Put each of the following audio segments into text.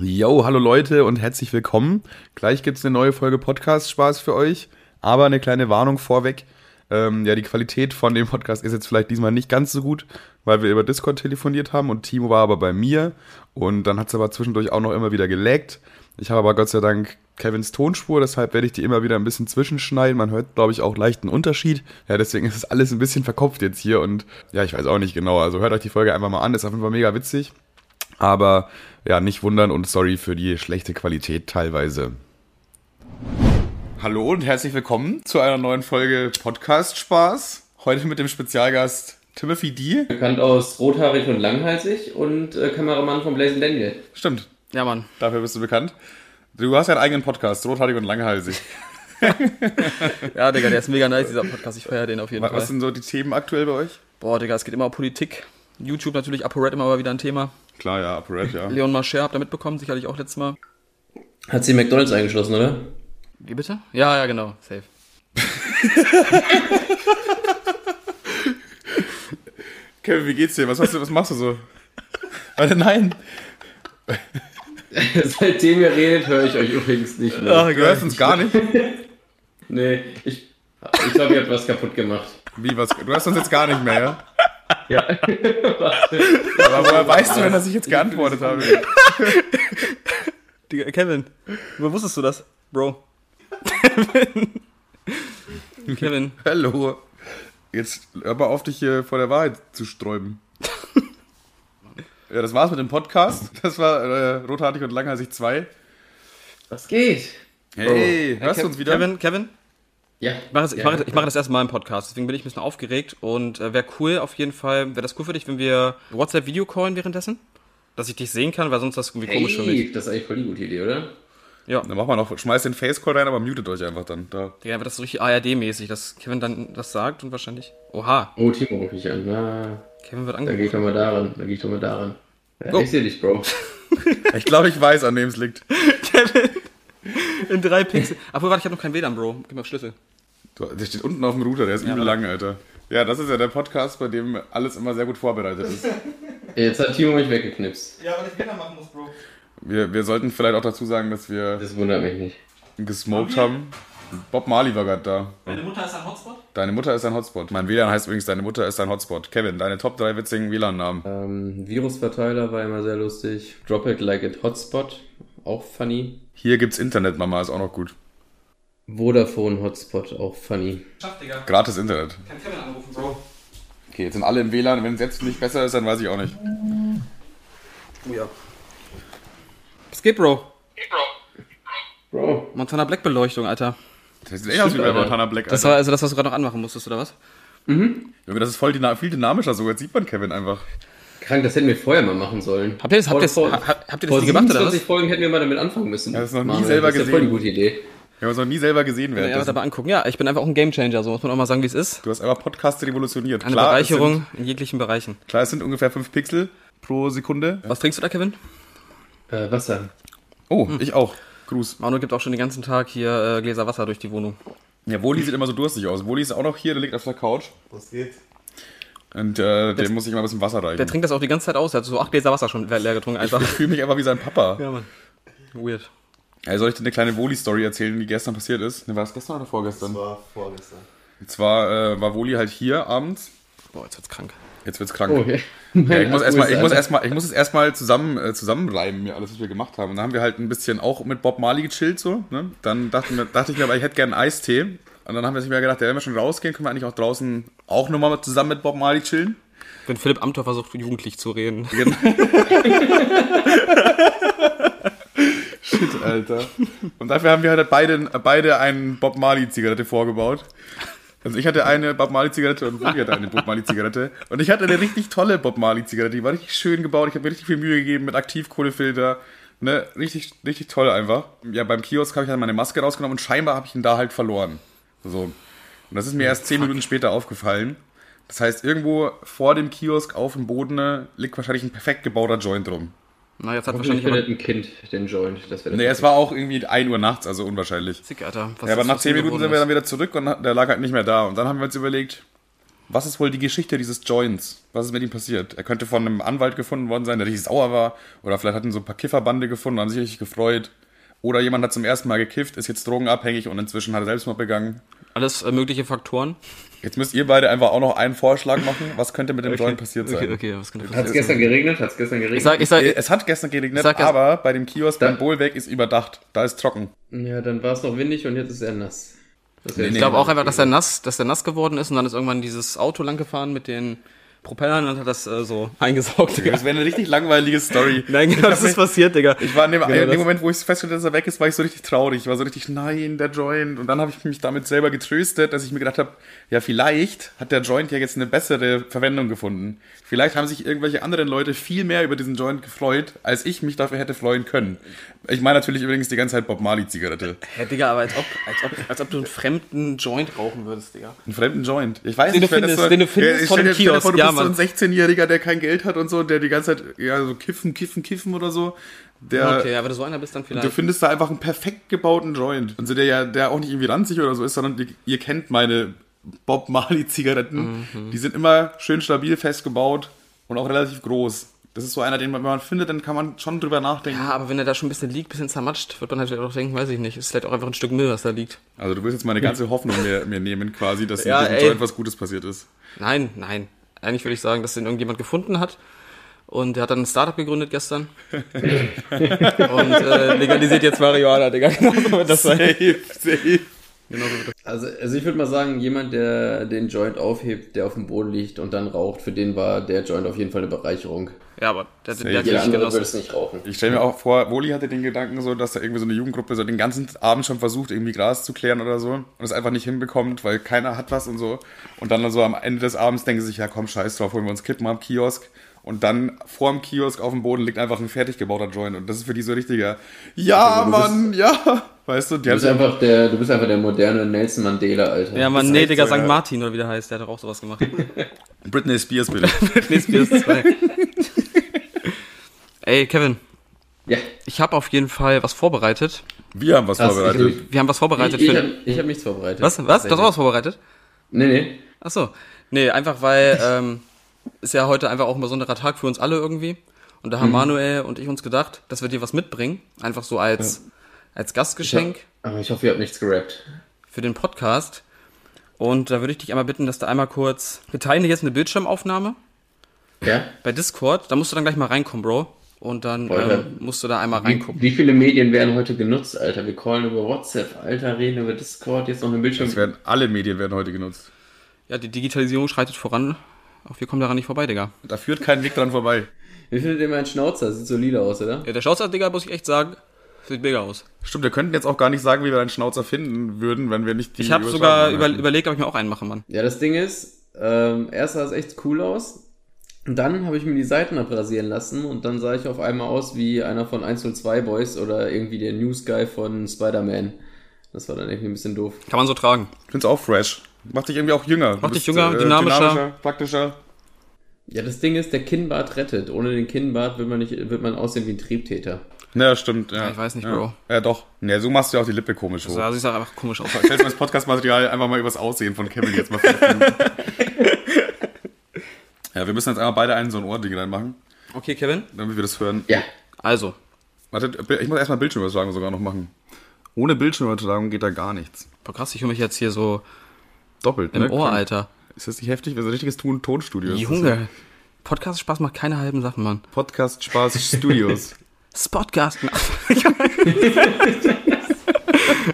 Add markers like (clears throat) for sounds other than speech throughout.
Yo, hallo Leute und herzlich willkommen. Gleich gibt's eine neue Folge Podcast-Spaß für euch, aber eine kleine Warnung vorweg. Ähm, ja, die Qualität von dem Podcast ist jetzt vielleicht diesmal nicht ganz so gut, weil wir über Discord telefoniert haben und Timo war aber bei mir und dann hat's aber zwischendurch auch noch immer wieder gelaggt. Ich habe aber Gott sei Dank Kevins Tonspur, deshalb werde ich die immer wieder ein bisschen zwischenschneiden. Man hört, glaube ich, auch leichten Unterschied. Ja, deswegen ist es alles ein bisschen verkopft jetzt hier und ja, ich weiß auch nicht genau. Also hört euch die Folge einfach mal an, ist auf jeden Fall mega witzig. Aber ja, nicht wundern und sorry für die schlechte Qualität teilweise. Hallo und herzlich willkommen zu einer neuen Folge Podcast Spaß. Heute mit dem Spezialgast Timothy D. Bekannt aus Rothaarig und Langhalsig und äh, Kameramann von Blazing Daniel. Stimmt, Ja, Mann. dafür bist du bekannt. Du hast ja einen eigenen Podcast, rothaarig und langhalsig. (laughs) Ja, Digga, der ist mega nice, dieser Podcast. Ich feiere den auf jeden Was Fall. sind so die Themen aktuell bei euch? Boah, Digga, es geht immer um Politik. YouTube natürlich, ApoRed immer mal wieder ein Thema. Klar, ja, ApoRed, ja. Leon Mascher habt ihr mitbekommen, sicherlich auch letztes Mal. Hat sie McDonalds eingeschlossen, oder? Wie bitte? Ja, ja, genau. Safe. (laughs) Kevin, wie geht's dir? Was, hast du, was machst du so? Warte, nein. (laughs) Seitdem ihr redet, höre ich euch übrigens nicht mehr. Ah, Du hörst uns gar nicht. (laughs) Nee, ich, ich glaube, ihr habt was kaputt gemacht. Wie, was? Du hörst uns jetzt gar nicht mehr, ja? Ja. (laughs) Aber woher weißt du denn, dass ich jetzt geantwortet habe? Digga, Kevin, wo wusstest du das, Bro? Kevin. (laughs) Kevin. Hallo. Jetzt hör mal auf, dich hier vor der Wahrheit zu sträuben. Ja, das war's mit dem Podcast. Das war äh, Rothaarig und Langhalsig 2. Was geht? Hey, hörst du uns wieder? Kevin, Kevin? Ja. Ich mache, das, ich, mache, ich mache das erste Mal im Podcast, deswegen bin ich ein bisschen aufgeregt und äh, wäre cool auf jeden Fall, wäre das cool für dich, wenn wir WhatsApp-Video callen währenddessen? Dass ich dich sehen kann, weil sonst das irgendwie komisch für mich. Hey, das ist eigentlich voll die gute Idee, oder? Ja, Dann machen wir noch, schmeißt den Facecall rein, aber mutet euch einfach dann. Da. Digga, aber das ist so richtig ARD-mäßig, dass Kevin dann das sagt und wahrscheinlich. Oha, Oh, Timo rufe ich an. Na, Kevin wird dann gehe ich angerufen. doch mal daran. Dann gehe ich doch mal daran. Ja, Go. Ich sehe dich, Bro. (laughs) Ich glaube, ich weiß, an wem es liegt. Kevin! In drei Pixel. Obwohl, warte, ich habe noch keinen WLAN, Bro. Gib mir Schlüssel. Du, der steht unten auf dem Router, der ist übel lang, Alter. Ja, das ist ja der Podcast, bei dem alles immer sehr gut vorbereitet ist. (laughs) Jetzt hat Timo mich weggeknipst. Ja, weil ich WLAN machen muss, Bro. Wir, wir sollten vielleicht auch dazu sagen, dass wir Das wundert mich nicht. gesmoked haben. Bob Marley war gerade da. Deine Mutter ist ein Hotspot? Deine Mutter ist ein Hotspot. Mein WLAN heißt übrigens, deine Mutter ist ein Hotspot. Kevin, deine Top 3 witzigen WLAN-Namen. Ähm, Virusverteiler war immer sehr lustig. Drop it like it Hotspot. Auch funny. Hier gibt's Internetmama, ist auch noch gut. Vodafone Hotspot, auch funny. Schaff, Digga. Gratis Internet. Kann Kevin anrufen, Bro. Okay, jetzt sind alle im WLAN. Wenn es jetzt nicht besser ist, dann weiß ich auch nicht. Oh ja. Was geht, Bro? Bro, Montana Black Beleuchtung, Alter. Das sieht echt aus wie bei. Montana Black. Das Alter. war also das, was du gerade noch anmachen musstest, oder was? Junge, das ist voll dyna viel dynamischer so. Jetzt sieht man Kevin einfach. krank, das hätten wir vorher mal machen sollen. Habt ihr das, habt ihr das, vor, ha- habt ihr vor das nie gemacht, oder 27 was? Folgen hätten wir mal damit anfangen müssen. Ja, das ist noch nie Manuel, selber das ist ja voll die gesehen. gute Idee. Wir haben es noch nie selber gesehen Ja, während aber angucken. Ja, ich bin einfach auch ein Gamechanger, so muss man auch mal sagen, wie es ist. Du hast einfach Podcast revolutioniert. Eine klar, Bereicherung in jeglichen Bereichen. Sind, klar, es sind ungefähr 5 Pixel pro Sekunde. Was trinkst du da, Kevin? Äh, Wasser. Oh, Hm. ich auch. Gruß. Manu gibt auch schon den ganzen Tag hier äh, Gläser Wasser durch die Wohnung. Ja, Woli sieht immer so durstig aus. Woli ist auch noch hier, der liegt auf der Couch. Was geht? Und äh, dem muss ich mal ein bisschen Wasser reichen. Der trinkt das auch die ganze Zeit aus. Er hat so acht Gläser Wasser schon leer getrunken einfach. ich fühle mich einfach wie sein Papa. Ja, Mann. Weird. Ja, soll ich dir eine kleine Woli-Story erzählen, die gestern passiert ist? Ne, war das gestern oder vorgestern? Das war vorgestern. Und zwar äh, war Woli halt hier abends. Boah, jetzt wird's krank. Jetzt wird's krank. Oh, okay. Ja, ich muss (laughs) erstmal, ich muss erstmal, ich muss es erstmal zusammen, äh, zusammenreiben, mir alles, was wir gemacht haben. Und dann haben wir halt ein bisschen auch mit Bob Marley gechillt, so, ne? Dann dachte, mir, dachte ich mir, aber ich hätte gerne einen Eistee. Und dann haben wir sich mir gedacht, ja, wenn wir schon rausgehen, können wir eigentlich auch draußen auch nochmal zusammen mit Bob Marley chillen. Wenn Philipp Amthor versucht, jugendlich zu reden. (laughs) (laughs) Shit, Alter. Und dafür haben wir halt beide, beide einen Bob Marley-Zigarette vorgebaut. Also ich hatte eine Bob Marley-Zigarette und Woogie hatte eine Bob Marley-Zigarette. Und ich hatte eine richtig tolle Bob Marley-Zigarette. Die war richtig schön gebaut. Ich habe mir richtig viel Mühe gegeben mit Aktivkohlefilter. Ne, richtig, richtig toll einfach. Ja, beim Kiosk habe ich halt meine Maske rausgenommen und scheinbar habe ich ihn da halt verloren. So. Und das ist mir erst zehn Minuten später aufgefallen. Das heißt, irgendwo vor dem Kiosk auf dem Boden ne, liegt wahrscheinlich ein perfekt gebauter Joint rum. Na, jetzt hat Wahrscheinlich wahrscheinlich findet ein Kind den Joint. Das Nee, es war auch irgendwie 1 Uhr nachts, also unwahrscheinlich. Sick, Alter. Was Ja, aber nach was 10 hier Minuten sind wir dann wieder zurück und der lag halt nicht mehr da. Und dann haben wir uns überlegt, was ist wohl die Geschichte dieses Joints? Was ist mit ihm passiert? Er könnte von einem Anwalt gefunden worden sein, der richtig sauer war. Oder vielleicht hatten so ein paar Kifferbande gefunden, haben sich richtig gefreut. Oder jemand hat zum ersten Mal gekifft, ist jetzt drogenabhängig und inzwischen hat er Selbstmord begangen. Alles äh, mögliche Faktoren. Jetzt müsst ihr beide einfach auch noch einen Vorschlag machen. Was könnte mit dem Joint passiert sein? Okay, okay, was könnte Hat es passieren? gestern geregnet? Hat es gestern geregnet? Ich sag, ich sag, Es hat gestern geregnet, Sag aber bei dem Kiosk beim Bohlweg ist überdacht. Da ist trocken. ja, dann war es noch windig und jetzt ist er nass. Nee, ich glaube auch mal einfach, dass er nass, dass er nass geworden ist und dann ist irgendwann dieses Auto lang gefahren mit den Propellern und hat das äh, so (laughs) eingesaugt, Digga. Das wäre eine richtig langweilige Story. (laughs) Nein, genau, das ist passiert, Digga. Ich war in dem, in das- dem Moment, wo ich festgestellt habe, dass er weg ist, war ich so richtig traurig. Ich war so richtig, nein, der Joint. Und dann habe ich mich damit selber getröstet, dass ich mir gedacht habe, ja, vielleicht hat der Joint ja jetzt eine bessere Verwendung gefunden. Vielleicht haben sich irgendwelche anderen Leute viel mehr über diesen Joint gefreut, als ich mich dafür hätte freuen können. Ich meine natürlich übrigens die ganze Zeit Bob Marley-Zigarette. Hä, Digga, aber als ob, als ob, als ob du einen fremden Joint rauchen würdest, Digga. Einen fremden Joint. Ich weiß Den nicht, du wer das findest, so, den du findest Ja, stell dem Kiosk. vor, du Ja, bist so ein Mann. 16-Jähriger, der kein Geld hat und so, der die ganze Zeit, ja, so kiffen, kiffen, kiffen oder so. Der, Okay, ja, wenn du so einer bist, dann Du vielleicht. findest da einfach einen perfekt gebauten Joint. Und so der ja, der auch nicht irgendwie ranzig oder so ist, sondern die, ihr kennt meine Bob Marley Zigaretten. Mhm. Die sind immer schön stabil festgebaut und auch relativ groß. Das ist so einer, den man, wenn man findet, dann kann man schon drüber nachdenken. Ja, aber wenn er da schon ein bisschen liegt, ein bisschen zermatscht, wird man halt auch denken, weiß ich nicht, ist vielleicht auch einfach ein Stück Müll, was da liegt. Also du willst jetzt meine ganze (laughs) Hoffnung mir, mir nehmen, quasi, dass Ja, mit dem ey. Joint was Gutes passiert ist. Nein, nein. Eigentlich würde ich sagen, dass den irgendjemand gefunden hat. Und der hat dann ein Startup gegründet gestern. (laughs) und äh, legalisiert jetzt Marihuana, Digga. (laughs) Genau so wird das sein. Safe, safe. Genau. Also, also ich würde mal sagen, jemand, der den Joint aufhebt, der auf dem Boden liegt und dann raucht, für den war der Joint auf jeden Fall eine Bereicherung. Ja, aber der, der, Jeder hat Jeder andere würde es nicht rauchen. Ich stelle mir auch vor, Woli hatte den Gedanken so, dass da irgendwie so eine Jugendgruppe so den ganzen Abend schon versucht, irgendwie Gras zu klären oder so und es einfach nicht hinbekommt, weil keiner hat was und so. Und dann so am Ende des Abends denken sie sich, ja komm, scheiß drauf, holen wir uns Kippen am Kiosk. Und dann vor dem Kiosk auf dem Boden liegt einfach ein fertig gebauter Joint. Und das ist für die so richtiger, ja, Also du bist- Mann, ja. Weißt du, die Du bist einfach der, du bist einfach der moderne Nelson Mandela, Alter. Ja, Mann, nee, Digga, so, St. ja. Martin oder wie der heißt, der hat doch auch sowas gemacht. (laughs) Britney Spears bitte. (laughs) Britney Spears 2. Ey, Kevin, Ja. ich habe auf jeden Fall was vorbereitet. Wir haben was Hast- vorbereitet. ich- Wir haben was vorbereitet Ich, ich habe hab nichts vorbereitet. was? Was? Du hast auch was vorbereitet? Nee, nee. Ach so. Nee, einfach weil (laughs) ähm, ist ja heute einfach auch ein besonderer Tag für uns alle irgendwie. Und da haben Manuel und ich uns gedacht, dass wir dir was mitbringen. Einfach so als, als Gastgeschenk Aber ich hoffe, ihr habt nichts gerappt. für den Podcast. Und da würde ich dich einmal bitten, dass du einmal kurz. Wir teilen dir jetzt eine Bildschirmaufnahme Ja? bei Discord. Da musst du dann gleich mal reinkommen, Bro. Und dann ähm, musst du da einmal Wie, reingucken. wie viele Medien werden heute genutzt, Alter? Wir callen über WhatsApp, Alter, reden über Discord, jetzt noch eine Bildschirm. Es werden, alle Medien werden heute genutzt. Ja, die Digitalisierung schreitet voran. Auch wir kommen daran nicht vorbei, Digga. Da führt kein Weg dran vorbei. Wie findet ihr meinen Schnauzer? Sieht solide aus, oder? Ja, der Schauzart, Digga, muss ich echt sagen, sieht mega aus. Stimmt, wir könnten jetzt auch gar nicht sagen, wie wir einen Schnauzer finden würden, wenn wir nicht die Ich habe sogar über, überlegt, ob ich mir auch einen mache, Mann. Ja, das Ding ist, ähm, erst sah es echt cool aus. Und dann habe ich mir die Seiten abrasieren lassen und dann sah ich auf einmal aus wie einer von 102 Boys oder irgendwie der News Guy von Spider-Man. Das war dann irgendwie ein bisschen doof. Kann man so tragen. Ich find's auch fresh. Macht dich irgendwie auch jünger. Macht dich bist, äh, jünger, dynamischer. praktischer. Ja, das Ding ist, der Kinnbart rettet. Ohne den Kinnbart wird man nicht, wird man aussehen wie ein Triebtäter. Ja, stimmt. Ja. Ja, ich weiß nicht, ja. Bro. Ja, doch. Ja, so machst du ja auch die Lippe komisch hoch. Also, sieht auch einfach komisch aus. Stellst du das Podcast-Material einfach mal übers Aussehen von Kevin jetzt mal. (laughs) Ja, wir müssen jetzt einmal beide einen so ein Ohrding reinmachen, Okay, Kevin. damit wir das hören. Ja. Also, Warte, ich muss erstmal Bildschirmübertragung sogar noch machen. Ohne Bildschirmübertragung geht da gar nichts. boah, krass, ich höre mich jetzt hier so Doppelt, im ne? Ohr, Alter. Ist das nicht heftig? Wir sind ein richtiges Ton Tonstudio. Junge. Podcast-Spaß macht keine halben Sachen, Mann. Podcast Spaß Studios. (laughs) Spotcast. (laughs)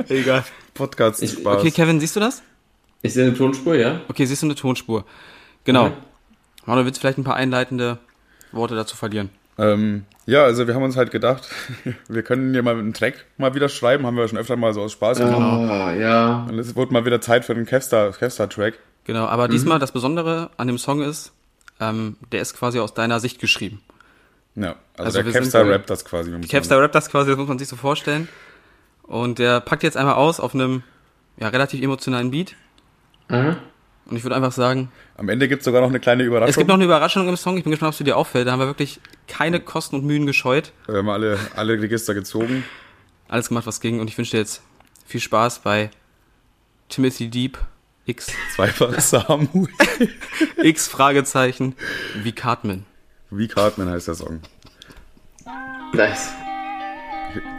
Egal. Podcast Ich- Spaß. Okay, Kevin, siehst du das? Ist der eine Tonspur, ja? Okay, siehst du eine Tonspur. Genau. Mhm. Manuel, willst du vielleicht ein paar einleitende Worte dazu verlieren? Ähm, ja, also wir haben uns halt gedacht, (laughs) wir können hier mal einen Track mal wieder schreiben, haben wir schon öfter mal so aus Spaß gemacht. Ah, ja. Und es wurde mal wieder Zeit für den Kevstar, Kevstar Track. Genau, aber diesmal das Besondere an dem Song ist, ähm, der ist quasi aus deiner Sicht geschrieben. Ja, also, Also der wir sind, Kevstar rappt das quasi. Kevstar rappt das quasi, das muss man sich so vorstellen. Und der packt jetzt einmal aus auf einem ja, relativ emotionalen Beat. Aha. Und ich würde einfach sagen, Am Ende gibt es sogar noch eine kleine Überraschung. es gibt noch eine Überraschung im Song. Ich bin gespannt, ob es dir auffällt. Da haben wir wirklich keine Kosten und Mühen gescheut. Wir haben alle, alle Register gezogen. Alles gemacht, was ging. Und ich wünsche dir jetzt viel Spaß bei Timothy Deep X. Zweifach (laughs) Samuel. X Fragezeichen. Wie Cartman. Wie Cartman heißt der Song. Nice.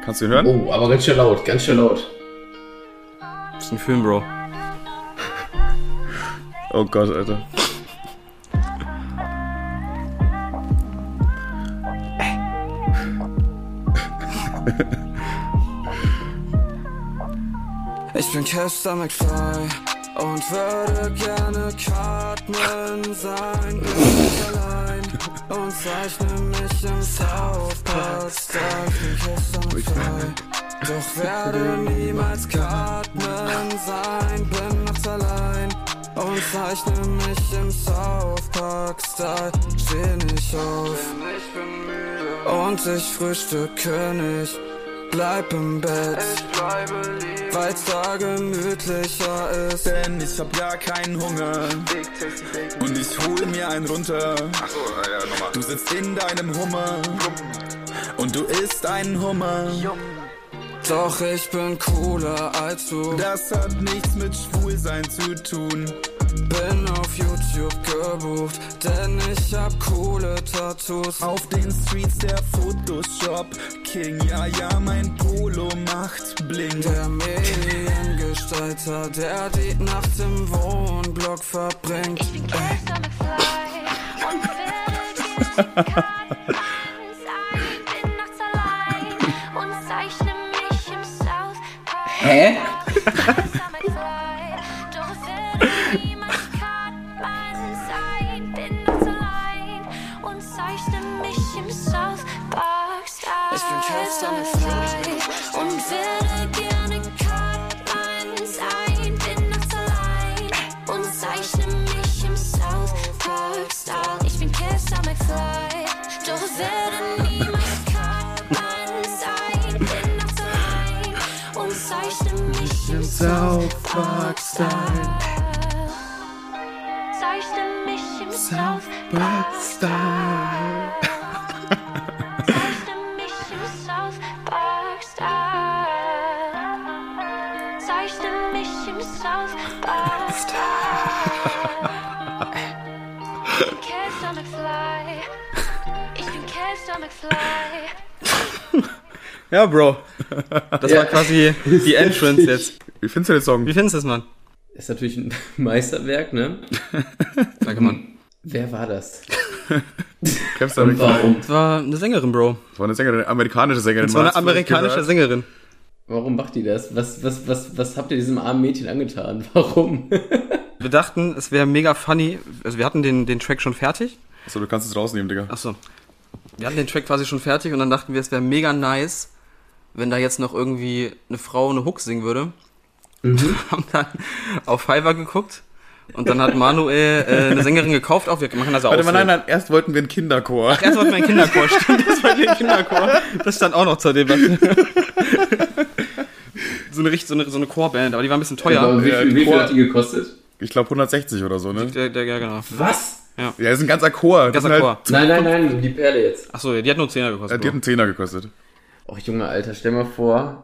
Kannst du ihn hören? Oh, aber ganz schön laut, ganz schön laut. Das ist ein Film, Bro. Oh Gott, Alter. Ich bin Kester McFly und würde gerne Cartman sein. Bin nicht allein und zeichne mich im South. Ich bin Kester McFly, doch werde niemals Cartman sein. Bin nachts allein und zeichne mich im South Park Style. Steh nicht auf und ich frühstücke nicht. Bleib im Bett, weil's da gemütlicher ist. Denn ich hab gar keinen Hunger. Und ich hol mir einen runter. Du sitzt in deinem Hummer. Und du isst einen Hummer. Doch ich bin cooler als du. Das hat nichts mit Schwulsein zu tun. Bin auf YouTube gebucht, denn ich hab coole Tattoos. Auf den Streets der Photoshop King. Ja, ja, mein Polo macht Bling. Der Mediengestalter, der die Nacht im Wohnblock verbringt. Ich bin Ey. Kester McFly und will gerne (laughs) Hä? Kester McFly, doch will niemals Cartman mich im South Park Style. Zeichne mich im South Park Style. Zeichne mich im South Park Style. Zeichne mich im South Park Style. Ich bin Kester McFly. Ich bin Kester McFly. Ja, Bro. Das war quasi die (laughs) Entrance jetzt. Wie findest du den Song? Wie findest du das, Mann? Ist natürlich ein (laughs) Meisterwerk, ne? (laughs) Danke, Mann. Wer war das? (laughs) Kennst du Und warum? Das war eine Sängerin, Bro. Das war eine Sängerin, eine amerikanische Sängerin. Das war eine amerikanische? Sängerin. Warum macht die das? Was, was, was, was habt ihr diesem armen Mädchen angetan? Warum? Wir dachten, es wäre mega funny. Also wir hatten den, den Track schon fertig. Achso, du kannst es rausnehmen, Digga. Achso. Wir hatten den Track quasi schon fertig und dann dachten wir, es wäre mega nice, wenn da jetzt noch irgendwie eine Frau eine Hook singen würde. (laughs) Haben dann auf Fiverr geguckt und dann hat Manuel äh, eine Sängerin gekauft. Auch wir machen das auch. Warte mal, nein, nein, erst wollten wir einen Kinderchor. Erst wollten wir einen Kinderchor, (laughs) stimmt, das war ein Kinderchor. Das stand auch noch zur Debatte. (laughs) so eine, richtig- so eine, so eine Chorband, aber die war ein bisschen teuer. Aber wie, ja, wie viel hat die gekostet? Ich glaube 160 oder so, ne? Der, der, ja, genau. Was? Ja, das ist ein ganzer Chor. Das Ganzer sind Chor. Nein, nein, nein, die Perle jetzt. Achso, die hat nur 10er Äh, gekostet. die hat einen Zehner gekostet. Och, Junge, Alter, stell mal vor.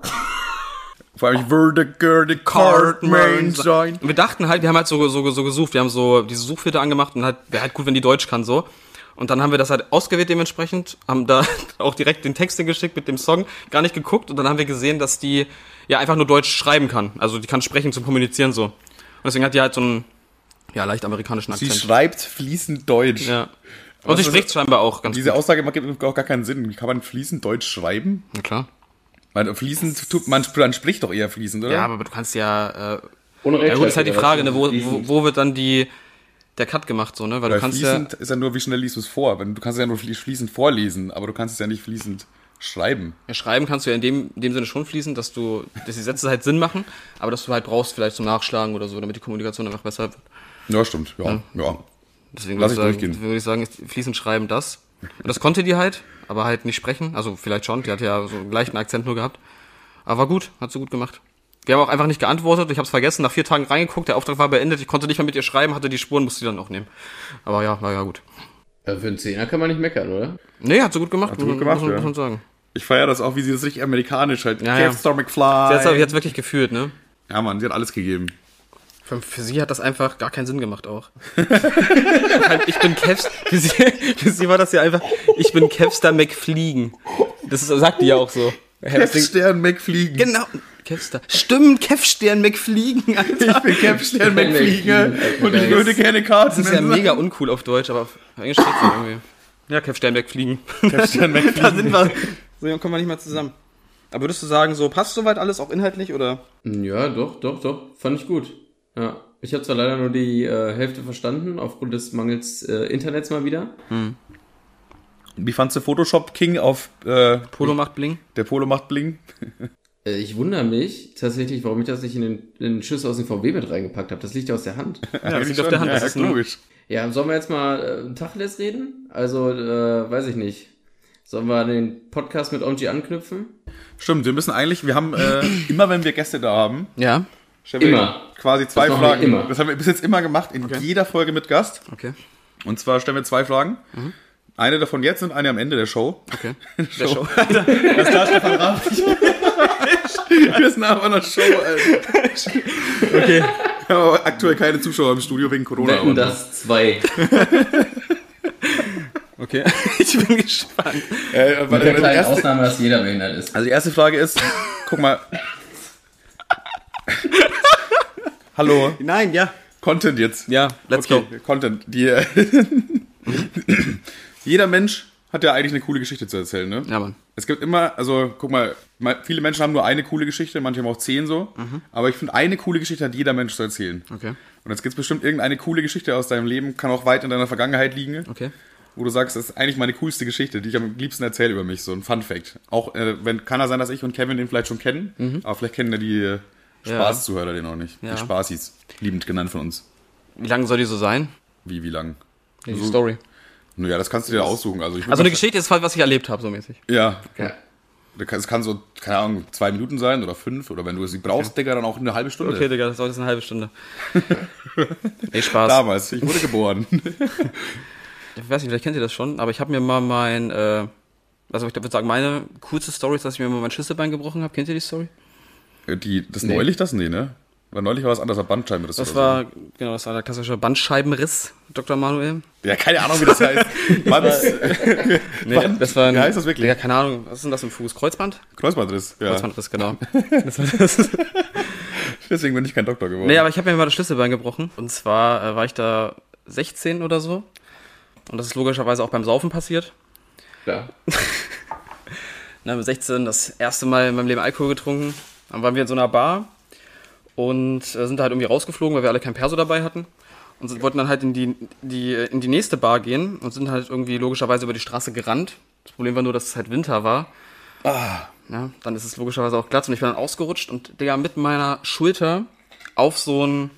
Vor allem, ich würde gerne Cartman sein. Und wir dachten halt, wir haben halt so, so, so gesucht, wir haben so diese Suchfilter angemacht und halt, wäre halt gut, wenn die Deutsch kann, so. Und dann haben wir das halt ausgewählt dementsprechend, haben da (laughs) auch direkt den Text hingeschickt mit dem Song, gar nicht geguckt und dann haben wir gesehen, dass die ja einfach nur Deutsch schreiben kann. Also die kann sprechen zum Kommunizieren so. Und deswegen hat die halt so einen, ja, leicht amerikanischen Sie Akzent. schreibt fließend Deutsch. Ja. Und sie spricht scheinbar auch ganz Diese gut. Aussage macht auch gar keinen Sinn. Kann man fließend Deutsch schreiben? Na klar. Man, fließend tut, man, man spricht doch eher fließend, oder? Ja, aber du kannst ja, äh, Ohne ja gut, ist halt die Frage, ne, wo, wo, wo wird dann die, der Cut gemacht, so, ne, weil du Weil kannst ja, fließend ist ja nur, wie schnell liest du es vor. Du kannst es ja nur flie- fließend vorlesen, aber du kannst es ja nicht fließend schreiben. Ja, schreiben kannst du ja in dem, in dem Sinne schon fließen, dass du, dass die Sätze halt Sinn machen, aber dass du halt brauchst vielleicht zum Nachschlagen oder so, damit die Kommunikation einfach besser wird. Ja, stimmt. Ja, ja. Deswegen Lass würde ich sagen, durchgehen. würde ich sagen, ist fließend schreiben das. Und das konnte die halt, aber halt nicht sprechen. Also vielleicht schon, die hatte ja so einen leichten Akzent nur gehabt. Aber war gut, hat sie gut gemacht. Wir haben auch einfach nicht geantwortet, ich habe es vergessen, nach vier Tagen reingeguckt, der Auftrag war beendet, ich konnte nicht mehr mit ihr schreiben, hatte die Spuren, musste die dann auch nehmen. Aber ja, war ja gut. Ja, für einen Zehner kann man nicht meckern, oder? Nee, hat sie gut gemacht, sie gut muss, gemacht, muss, man- ja. muss man sagen. Ich feiere das auch, wie sie das richtig amerikanisch halt. Ja, ja. Kevstar Sie McFly. hat es wirklich gefühlt, ne? Ja, Mann, sie hat alles gegeben. Für, für sie hat das einfach gar keinen Sinn gemacht auch. (laughs) Halt, ich bin Kevs, für sie, für sie war das ja einfach, ich bin Kevster McFliegen. Das ist, sagt die ja auch so. Kevstern McFliegen. Genau. Kevster. Stimmt, Kevstern McFliegen, Alter. Ich bin Kevstern McFliegen McFliegen, und ich würde gerne Karten. Das ist ja mega uncool auf Deutsch, aber auf Englisch steht's ja irgendwie. Ja, Kev Sternberg fliegen. Kevstern (laughs) da McFliegen. sind wir. So kommen wir nicht mal zusammen. Aber würdest du sagen, so passt soweit alles auch inhaltlich oder? Ja, doch, doch, doch. Fand ich gut. Ja. Ich habe zwar leider nur die äh, Hälfte verstanden, aufgrund des Mangels äh, Internets mal wieder. Wie fandst du Photoshop King auf äh, Polo macht Bling? der Polo macht Bling? (laughs) Äh, ich wundere mich tatsächlich, warum ich das nicht in den, in den Schuss aus dem VW mit reingepackt habe. Das liegt ja aus der Hand. Ja, das liegt auf der Hand. Ja, Das ist logisch. Ja, sollen wir jetzt mal äh, Tacheles reden? Also, äh, weiß ich nicht. Sollen wir den Podcast mit OMG anknüpfen? Stimmt, wir müssen eigentlich, wir haben äh, immer, wenn wir Gäste da haben, ja. Stellen wir Immer. quasi zwei Das Fragen. immer. Das haben wir bis jetzt immer gemacht, in jeder Folge mit Gast. Okay. Und zwar stellen wir zwei Fragen. Eine davon jetzt und eine am Ende der Show. Okay. (laughs) Der Show. (laughs) Das ist da Stefan Raab. (laughs) Wir sind aber einer Show, Alter. Okay. Wir haben aber aktuell keine Zuschauer im Studio wegen Corona. Wetten das zwei. Okay. Ich bin gespannt. Äh, Mit der die kleinen erste, Ausnahme, dass jeder behindert ist. also die erste Frage ist, guck mal. (laughs) Hallo, Nein, ja. Content jetzt. Ja, let's okay, go. Content. Die, (laughs) jeder Mensch hat ja eigentlich eine coole Geschichte zu erzählen, ne? Ja, Mann. Es gibt immer, also guck mal, viele Menschen haben nur eine coole Geschichte, manche haben auch zehn so. Aber ich finde, eine coole Geschichte hat jeder Mensch zu erzählen. Okay. Und jetzt gibt es bestimmt irgendeine coole Geschichte aus deinem Leben, kann auch weit in deiner Vergangenheit liegen, Okay. wo du sagst, das ist eigentlich meine coolste Geschichte, die ich am liebsten erzähle über mich, so ein Fun Fact. Auch äh, wenn kann ja sein, dass ich und Kevin den vielleicht schon kennen, aber vielleicht kennen ja die äh. Spaßzuhörer den auch nicht. Ja. Die Spaßis, liebend genannt von uns. Wie lange soll die so sein? Wie, wie lang? Die Story. Naja, das kannst du dir aussuchen. Also, Also eine Geschichte ist halt, was ich erlebt habe, so mäßig. Ja, Ja. Das kann- Es kann so, keine Ahnung, zwei Minuten sein oder fünf. Oder wenn du sie brauchst, Digga, dann auch eine halbe Stunde. Okay, Digga, das dauert jetzt eine halbe Stunde. (laughs) Nee, Spaß. Damals, ich wurde geboren. (laughs) (laughs) Ich weiß nicht, vielleicht kennt ihr das schon, aber ich habe mir mal mein, äh, also ich würde sagen, meine coolste Story ist, dass ich mir mal mein Schlüsselbein gebrochen habe. Kennt ihr die Story? Die, das Nee. neulich das? Nee, ne? Weil neulich war was anderes, war Bandscheibenriss Das war, genau, das war der klassische Bandscheibenriss, Dr. Manuel. so. Ja, keine Ahnung, wie das (laughs) heißt. Bands, Nee, Band- das war ein, Wie heißt das wirklich? Ja, keine Ahnung, was ist denn das im Fuß? Kreuzband? Kreuzbandriss, ja. Kreuzbandriss, genau. (laughs) Das war das. (laughs) Deswegen bin ich kein Doktor geworden. Nee, aber ich habe mir mal das Schlüsselbein gebrochen. Und zwar äh, war ich da 16 oder so. Und das ist logischerweise auch beim Saufen passiert. Klar. Na, mit 16 das erste Mal in meinem Leben Alkohol getrunken. Dann waren wir in so einer Bar und äh, sind da halt irgendwie rausgeflogen, weil wir alle kein Perso dabei hatten. Und sind, wollten dann halt in die, die, in die nächste Bar gehen und sind halt irgendwie logischerweise über die Straße gerannt. Das Problem war nur, dass es halt Winter war. Ah. Ja, dann ist es logischerweise auch glatt und ich bin dann ausgerutscht und Digga, mit meiner Schulter auf so ein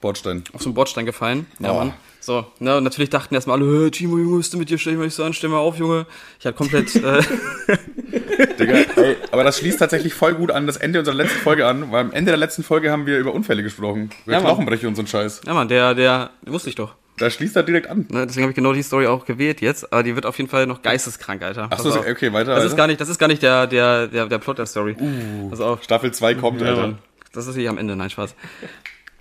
Bordstein. auf so einen Bordstein gefallen. Ja, Oh. Mann. So, ne, und natürlich dachten erstmal alle, "Hä, Timo, Junge, was ist denn mit dir? Stell dich so an, stell mal auf, Junge. Ich hatte komplett, äh, (laughs) Digga, ey, aber das schließt tatsächlich voll gut an das Ende unserer letzten Folge an, weil am Ende der letzten Folge haben wir über Unfälle gesprochen. Über Ja. Knochenbrüche und so ein Scheiß. ja, Mann, der, der, wusste ich doch. Da schließt er direkt an. Ne, deswegen habe ich genau die Story auch gewählt jetzt, aber die wird auf jeden Fall noch geisteskrank, Alter. Ach Pass so, auf. okay, weiter. Das ist weiter. gar nicht, das ist gar nicht der, der, der, der Plot der Story. Pass auf. Staffel 2 kommt, Ja, Alter. Mann. Das ist hier am Ende, nein, Spaß.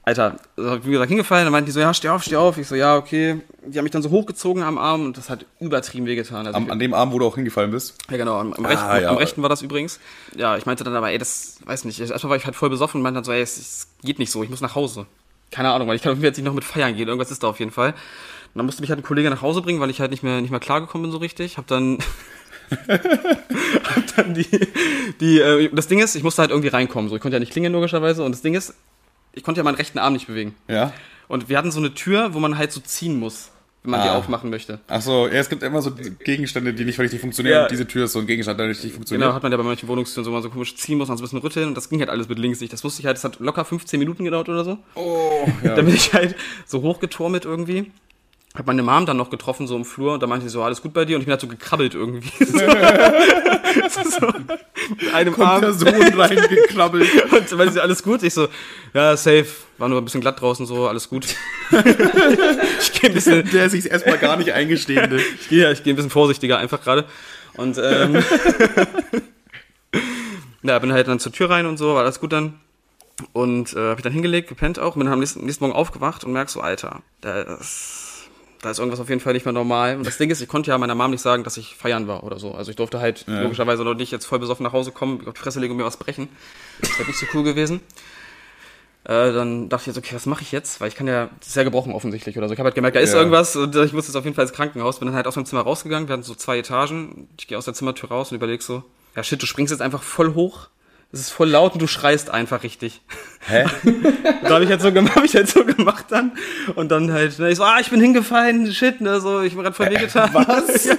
Alter, wie gesagt, hingefallen, dann meinten die so, ja, steh auf, steh auf. Ich so, ja, okay. Die haben mich dann so hochgezogen am Arm und das hat übertrieben wehgetan. Also, Am, an dem Abend, wo du auch hingefallen bist. Ja, genau, am, am, rechten, Ah, ja. am rechten war das übrigens. Ja, ich meinte dann aber, ey, das weiß nicht. Erstmal war ich halt voll besoffen und meinte dann so, ey, es, es geht nicht so, ich muss nach Hause. Keine Ahnung, weil ich kann jetzt nicht noch mit feiern gehen, irgendwas ist da auf jeden Fall. Und dann musste mich halt ein Kollege nach Hause bringen, weil ich halt nicht mehr, nicht mehr klargekommen bin so richtig. Hab dann, (laughs) hab dann die, die, äh, das Ding ist, ich musste halt irgendwie reinkommen, so. Ich konnte ja nicht klingeln logischerweise und das Ding ist, ich konnte ja meinen rechten Arm nicht bewegen. Ja. Und wir hatten so eine Tür, wo man halt so ziehen muss, wenn man die Ah. aufmachen möchte. Ach so, ja, es gibt immer so Gegenstände, die nicht richtig funktionieren. Ja. Und diese Tür ist so ein Gegenstand, der nicht richtig funktioniert. Genau, hat man ja bei manchen Wohnungstüren so, man so komisch ziehen muss, und so ein bisschen rütteln und das ging halt alles mit links nicht. Das wusste ich halt, das hat locker 15 Minuten gedauert oder so. Oh, ja. (laughs) Da bin ich halt so hochgeturmelt irgendwie. Hab meine Mom dann noch getroffen, so im Flur, und da meinte sie so, alles gut bei dir? Und ich bin halt so gekrabbelt irgendwie. so, (laughs) (laughs) so, mit einem Kommt Arm. der Sohn (laughs) reingekrabbelt. Und meinte sie, alles gut? Ich so, ja, safe. War nur ein bisschen glatt draußen, so, alles gut. ich gehe ein bisschen, Der sich erstmal gar nicht eingestehende. ich gehe ich geh ein bisschen vorsichtiger einfach gerade. Und ähm, ja, bin halt dann zur Tür rein und so, war alles gut dann. Und äh, habe ich dann hingelegt, gepennt auch, bin dann am nächsten, nächsten Morgen aufgewacht und merk so, Alter, da ist, da ist irgendwas auf jeden Fall nicht mehr normal. Und das Ding ist, ich konnte ja meiner Mom nicht sagen, dass ich feiern war oder so. Also ich durfte halt Ja. logischerweise noch nicht jetzt voll besoffen nach Hause kommen, auf die Fresse legen und mir was brechen. Das wäre nicht so cool gewesen. Äh, dann dachte ich jetzt, okay, was mache ich jetzt? Weil ich kann ja, das ist ja gebrochen offensichtlich oder so. Ich habe halt gemerkt, da ist Ja. irgendwas und ich muss jetzt auf jeden Fall ins Krankenhaus. Bin dann halt aus meinem Zimmer rausgegangen. Wir hatten so zwei Etagen. Ich gehe aus der Zimmertür raus und überlege so, ja shit, du springst jetzt einfach voll hoch. Es ist voll laut und du schreist einfach richtig. Hä? (laughs) da habe ich halt so gemacht, hab ich (laughs) halt so gemacht dann und dann halt, ne, ich so, ah, ich bin hingefallen, shit, ne, so, ich mir gerade voll wehgetan. Was? (laughs)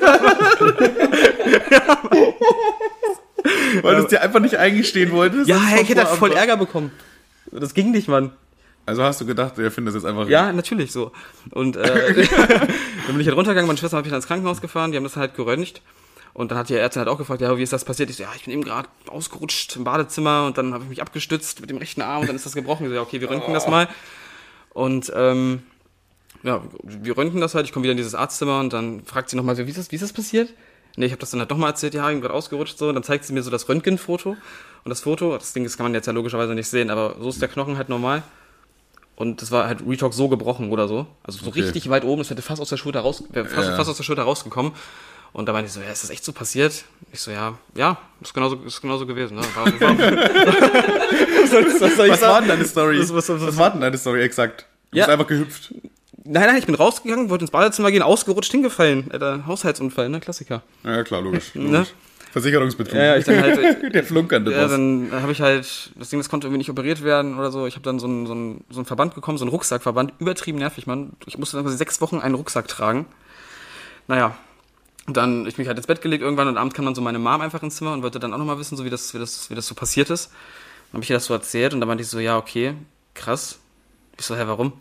Weil du es dir einfach nicht eingestehen wolltest? Ja, Das hey, ich hätte halt voll. Ärger bekommen. Das ging nicht, Mann. Also hast du gedacht, er findet es jetzt einfach. Ja, natürlich so. Und äh, dann bin ich halt runtergegangen, meine Schwester hat mich dann ins Krankenhaus gefahren, die haben das halt geröntgt. Und dann hat die Ärztin halt auch gefragt, ja, wie ist das passiert? Ich so, ja, ich bin eben gerade ausgerutscht im Badezimmer und dann habe ich mich abgestützt mit dem rechten Arm und dann ist das gebrochen. Ich so, ja, okay, wir röntgen das mal. Und ähm, ja, wir röntgen das halt, ich komme wieder in dieses Arztzimmer und dann fragt sie nochmal, so, wie ist das, wie ist das passiert? Nee, ich habe das dann halt nochmal erzählt, ja, ich bin gerade ausgerutscht so. Und dann zeigt sie mir so das Röntgenfoto. Und das Foto, das Ding, das kann man jetzt ja logischerweise nicht sehen, aber so ist der Knochen halt normal. Und das war halt Retalk so gebrochen oder so. Also so Okay. richtig weit oben, es hätte fast aus der Schulter raus, wäre fast, Ja. fast aus der Schulter rausgekommen. Und da meinte ich so, ja, ist das echt so passiert? Ich so, ja, ja, ist genauso, ist genauso gewesen. Ne? (laughs) Was was ich Was war denn deine Story? Was- was- was- was war denn deine Story exakt? Du Ja. bist einfach gehüpft. Nein, nein, ich bin rausgegangen, wollte ins Badezimmer gehen, ausgerutscht, hingefallen. Alter, Haushaltsunfall, ne, Klassiker. Ja, klar, logisch. Ne? logisch. Versicherungsbetrug. Ja, ja, ich dann halt, (laughs) Der flunkernde Ja, Boss. dann habe ich halt, das Ding, das konnte irgendwie nicht operiert werden oder so. Ich habe dann so einen, so, einen, so einen Verband bekommen, so einen Rucksackverband, übertrieben nervig, Mann. Ich musste dann quasi sechs Wochen einen Rucksack tragen. Naja, und dann, ich mich halt ins Bett gelegt irgendwann und abends kam dann so meine Mom einfach ins Zimmer und wollte dann auch nochmal wissen, so wie das, wie das, wie das so passiert ist. Dann habe ich ihr das so erzählt und dann meinte ich so, ja, okay, krass. Ich so, hä, warum?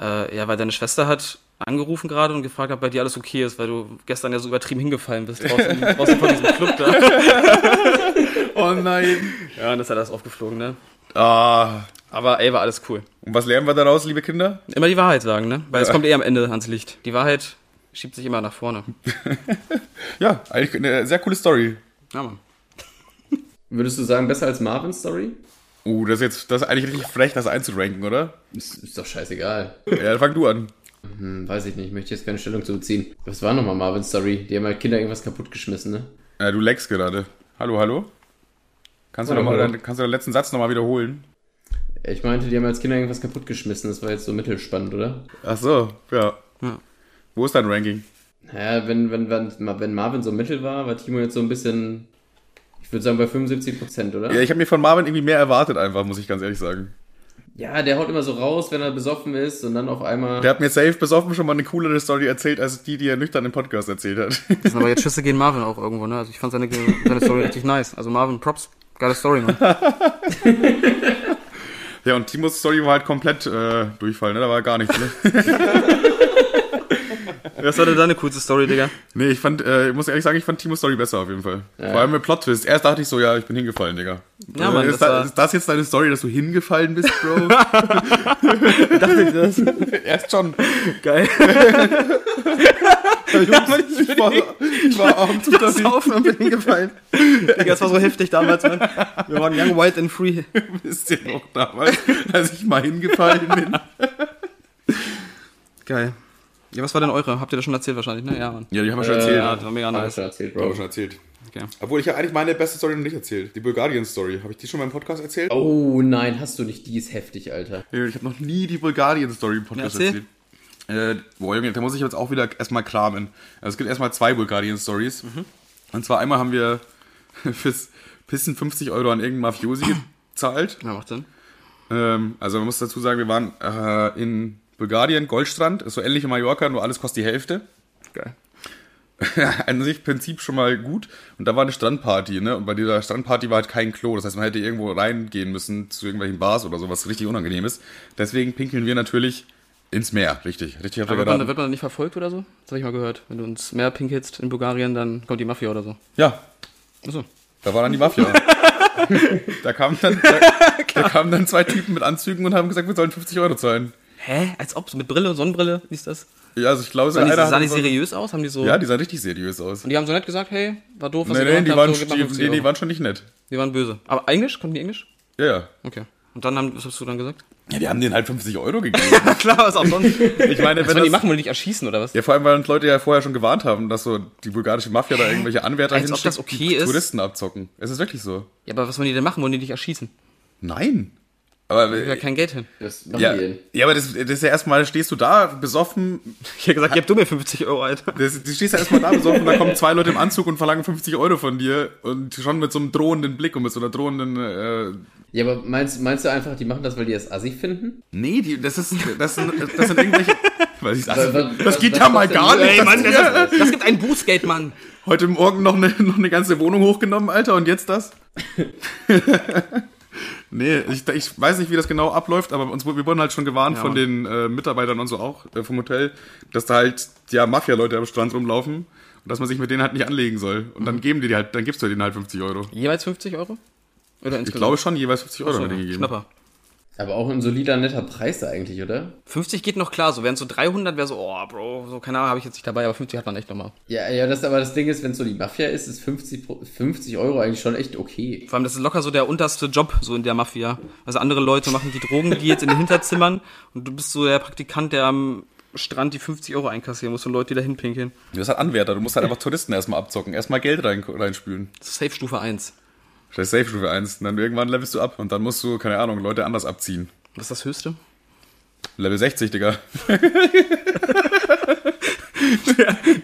Äh, ja, weil deine Schwester hat angerufen gerade und gefragt, ob bei dir alles okay ist, weil du gestern ja so übertrieben hingefallen bist draußen, (laughs) draußen von diesem Club da. (laughs) Oh nein. Ja, und das ist halt alles aufgeflogen, ne? Ah. Aber ey, war alles cool. Und was lernen wir daraus, liebe Kinder? Immer die Wahrheit sagen, ne? Weil es Ja. kommt eh am Ende ans Licht. Die Wahrheit schiebt sich immer nach vorne. (laughs) Ja, eigentlich eine sehr coole Story. Ja, Mann. (laughs) Würdest du sagen, besser als Marvin's Story? Uh, das ist jetzt, das ist eigentlich richtig frech, das einzuranken, oder? Ist, ist doch scheißegal. Ja, dann fang du an. Hm, weiß ich nicht, möchte jetzt keine Stellung zu beziehen. Was war nochmal Marvin's Story? Die haben halt Kinder irgendwas kaputtgeschmissen, ne? Ja, du leckst gerade. Hallo, hallo? Kannst du, Hallo, noch mal, deinen- kannst du den letzten Satz nochmal wiederholen? Ich meinte, die haben als Kinder irgendwas kaputtgeschmissen. Das war jetzt so mittelspannend, oder? Ach so, ja. Ja. Wo ist dein Ranking? Naja, wenn, wenn, wenn, wenn Marvin so mittel war, war Timo jetzt so ein bisschen, ich würde sagen bei 75 Prozent, oder? Ja, ich habe mir von Marvin irgendwie mehr erwartet, einfach, muss ich ganz ehrlich sagen. Ja, der haut immer so raus, wenn er besoffen ist und dann auf einmal. Der hat mir safe besoffen schon mal eine coolere Story erzählt, als die, die er nüchtern im Podcast erzählt hat. Das sind aber jetzt Schüsse gegen Marvin auch irgendwo, ne? Also ich fand seine, seine Story richtig nice. Also Marvin, Props, geile Story, Mann. (laughs) ja, und Timos Story war halt komplett äh, Durchfall, ne? Da war gar nichts, ne? (laughs) Was war denn deine coolste Story, Digga? Nee, ich fand, äh, ich muss ehrlich sagen, ich fand Timos Story besser auf jeden Fall. Ja. Vor allem mit Plot-Twist. Erst dachte ich so, ja, ich bin hingefallen, Digga. Ja, Äh, Mann, ist, das da, war- ist das jetzt deine Story, dass du hingefallen bist, Bro? (laughs) (laughs) Dachte ich das? Erst schon. Geil. (laughs) Jungs, ich, war, ich war abends unterwegs. Saufen und bin hingefallen. Digga, das war so heftig damals, Mann. Wir waren young, wild and free. Wisst ihr noch damals, als ich mal hingefallen bin? Geil. Ja, was war denn eure? Habt ihr das schon erzählt wahrscheinlich, ne? Ja, Mann. Ja, die haben wir schon Äh, erzählt. Ja, das war mega Hab ich nice. schon erzählt, Haben wir Bro. schon erzählt. Okay. Obwohl ich ja eigentlich meine beste Story noch nicht erzählt. Die Bulgarien-Story. Habe ich die schon mal im Podcast erzählt? Oh nein, hast du nicht, die ist heftig, Alter. Ich habe noch nie die Bulgarien-Story im Podcast Ja, erzähl. erzählt. Äh, boah, Junge, da muss ich jetzt auch wieder erstmal kramen. Also es gibt erstmal zwei Bulgarien-Stories. Und zwar einmal haben wir (laughs) fürs Pissen 50 Euro an irgendeinen Mafiosi gezahlt. Ja, macht Sinn. Ähm, also man muss dazu sagen, wir waren äh, in Bulgarien, Goldstrand, ist so ähnlich wie Mallorca, nur alles kostet die Hälfte. Geil. (laughs) An sich Prinzip schon mal gut. Und da war eine Strandparty, ne? Und bei dieser Strandparty war halt kein Klo. Das heißt, man hätte irgendwo reingehen müssen zu irgendwelchen Bars oder so, was richtig unangenehm ist. Deswegen pinkeln wir natürlich ins Meer. Richtig, richtig Aber wird man, wird man dann nicht verfolgt oder so? Das habe ich mal gehört. Wenn du ins Meer pinkelst in Bulgarien, dann kommt die Mafia oder so. Ja, Achso. da war dann die Mafia. (laughs) da kamen dann, (laughs) da, da kamen dann zwei Typen mit Anzügen und haben gesagt, wir sollen 50 Euro zahlen. Hä? Als ob? So mit Brille, Sonnenbrille? Wie ist das? Ja, also ich glaube, hat sahen die so- seriös aus? Haben die so. Ja, die sahen richtig seriös aus. Und die haben so nett gesagt, hey, war doof, was Nee, nee, die waren, so, die, 50 nee, die waren schon nicht nett. die waren böse. Aber Englisch? Konnten die Englisch? Ja, ja. Okay. Und dann haben, was hast du dann gesagt? Ja, die haben denen halt 50 Euro gegeben. (laughs) Klar, was auch sonst. Ich meine, wenn wollen die das, machen, wollen die dich erschießen oder was? ja, vor allem, weil uns Leute ja vorher schon gewarnt haben, dass so die bulgarische Mafia da irgendwelche Anwärter Als ob hinschickt, das okay die ist? Touristen abzocken. Es ist wirklich so. Ja, aber was wollen die denn machen? Wollen die dich erschießen? Nein. Aber, Ja, kein Geld hin. Das ja, ja, aber das, das ist ja erstmal, stehst du da, besoffen, Ich hab gesagt, gib du mir 50 Euro, Alter. das, du stehst ja erstmal da besoffen, da kommen zwei Leute im Anzug und verlangen 50 Euro von dir und schon mit so einem drohenden Blick und mit so einer drohenden, äh, Ja, aber meinst, meinst du einfach, die machen das, weil die das assi finden? nee, die, das ist, das sind, das sind irgendwelche, (laughs) weil ich Was- was- das was- geht was ja mal gar nicht. Ey, Mann, das, das, das, das gibt ein Bußgeld, Mann. heute Morgen noch eine, noch eine ganze Wohnung hochgenommen, Alter, und jetzt das? (laughs) nee, ich, ich weiß nicht, wie das genau abläuft, aber uns, wir wurden halt schon gewarnt Ja, von den äh, Mitarbeitern und so auch äh, vom Hotel, dass da halt ja Mafia-Leute am Strand rumlaufen und dass man sich mit denen halt nicht anlegen soll. Und Mhm. dann geben die die halt, dann gibst du denen halt 50 Euro. Jeweils 50 Euro? Oder insgesamt? Ich glaube schon jeweils 50 Euro so, denen gegeben. Schnapper. Aber auch ein solider, netter Preis da eigentlich, oder? 50 geht noch klar, so wären so 300 wäre so, oh, Bro, so keine Ahnung, habe ich jetzt nicht dabei, aber 50 hat man echt nochmal. Ja, ja, das aber das Ding ist, wenn es so die Mafia ist, ist 50, Pro- 50 Euro eigentlich schon echt okay. Vor allem, das ist locker so der unterste Job, so in der Mafia. Also andere Leute machen die Drogendeals in den Hinterzimmern (laughs) und du bist so der Praktikant, der am Strand die 50 Euro einkassieren muss und Leute, die da hinpinkeln. Du bist halt Anwärter, du musst halt einfach Touristen erstmal abzocken, erstmal Geld rein, reinspülen. Safe Stufe 1. Das ist Safe Stufe 1. Und dann irgendwann levelst du ab und dann musst du, keine Ahnung, Leute anders abziehen. Was ist das höchste? Level 60, Digga.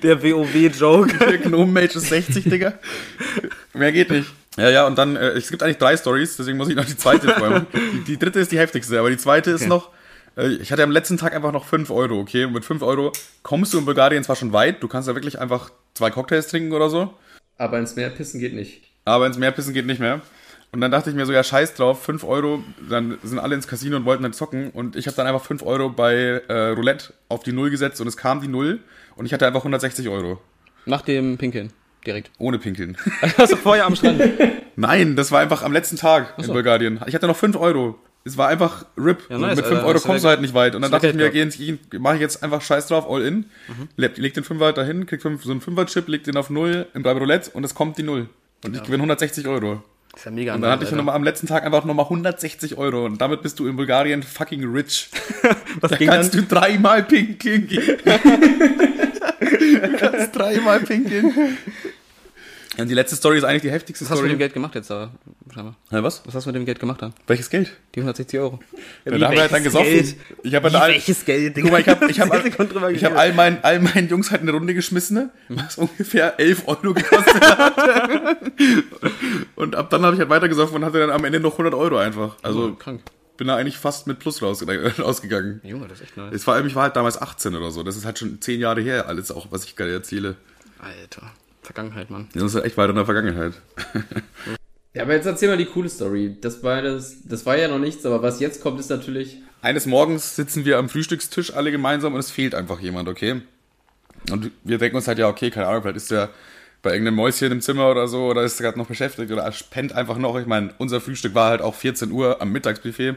Der WoW-Joke. Der (laughs) Gnome-Mage ist 60, Digga. Mehr geht nicht. Ja, ja, und dann, äh, es gibt eigentlich drei Stories, deswegen muss ich noch die zweite vorher. Die, die dritte ist die heftigste, aber die zweite ist Okay. noch, äh, ich hatte am letzten Tag einfach noch 5 Euro, okay? Und mit 5 Euro kommst du in Bulgarien zwar schon weit, du kannst da wirklich einfach zwei Cocktails trinken oder so, Aber ins Meer pissen geht nicht. Aber ins Meer pissen geht nicht mehr. Und dann dachte ich mir so, ja, scheiß drauf, 5 Euro, dann sind alle ins Casino und wollten dann zocken. Und ich habe dann einfach 5 Euro bei äh, Roulette auf die Null gesetzt und es kam die Null und ich hatte einfach 160 Euro. Nach dem Pinkeln. Direkt. Ohne Pinkeln. (laughs) Also vorher am Strand. Nein, das war einfach am letzten Tag in Bulgarien. Ich hatte noch 5 Euro. Es war einfach RIP. Ja, nice, mit 5 Alter. Euro kommst du halt nicht weit. Und dann dachte ich mir, geh ins- mache ich jetzt einfach scheiß drauf, all in. Mhm. Leg, leg den Fünfer dahin, krieg fünf, so einen Fünfer-Chip, leg den auf Null im beim Roulette und es kommt die Null. Und ich gewinne 160 Euro. Das ist ja mega Und dann hatte ich noch mal am letzten Tag einfach nochmal 160 Euro. Und damit bist du in Bulgarien fucking rich. (laughs) Was Da kannst dann? du dreimal pinkeln gehen. du (laughs) (laughs) kannst dreimal pinkeln. Und die letzte Story ist eigentlich die heftigste Was hast du mit dem Story. Geld gemacht jetzt aber? Scheinbar. Hä, was? Was hast du mit dem Geld gemacht dann? Welches Geld? Die 160 Euro. Ja, da haben wir halt dann gesoffen. Ich habe halt all, Geld? Guck mal, ich habe ich hab, ich hab (laughs) all, meinen, all meinen Jungs halt eine Runde geschmissen, ne? was ungefähr 11 Euro gekostet hat. und ab dann habe ich halt weitergesoffen und hatte dann am Ende noch 100 Euro einfach. Also Oh, krank. bin da eigentlich fast mit Plus raus, (laughs) rausgegangen. Junge, das ist echt nice. Es war, ich war halt damals 18 oder so. Das ist halt schon 10 Jahre her, alles auch, was ich gerade erzähle. Alter. Vergangenheit, Mann. Das ist halt echt weit in der Vergangenheit. Ja, aber jetzt erzähl mal die coole Story. Das war, das, das war ja noch nichts, aber was jetzt kommt, ist natürlich. Eines Morgens sitzen wir am Frühstückstisch alle gemeinsam und es fehlt einfach jemand, okay? Und wir denken uns halt, ja, okay, keine Ahnung, vielleicht ist der bei irgendeinem Mäuschen im Zimmer oder so oder ist gerade noch beschäftigt oder pennt einfach noch. Ich meine, unser Frühstück war halt auch 14 Uhr am Mittagsbuffet.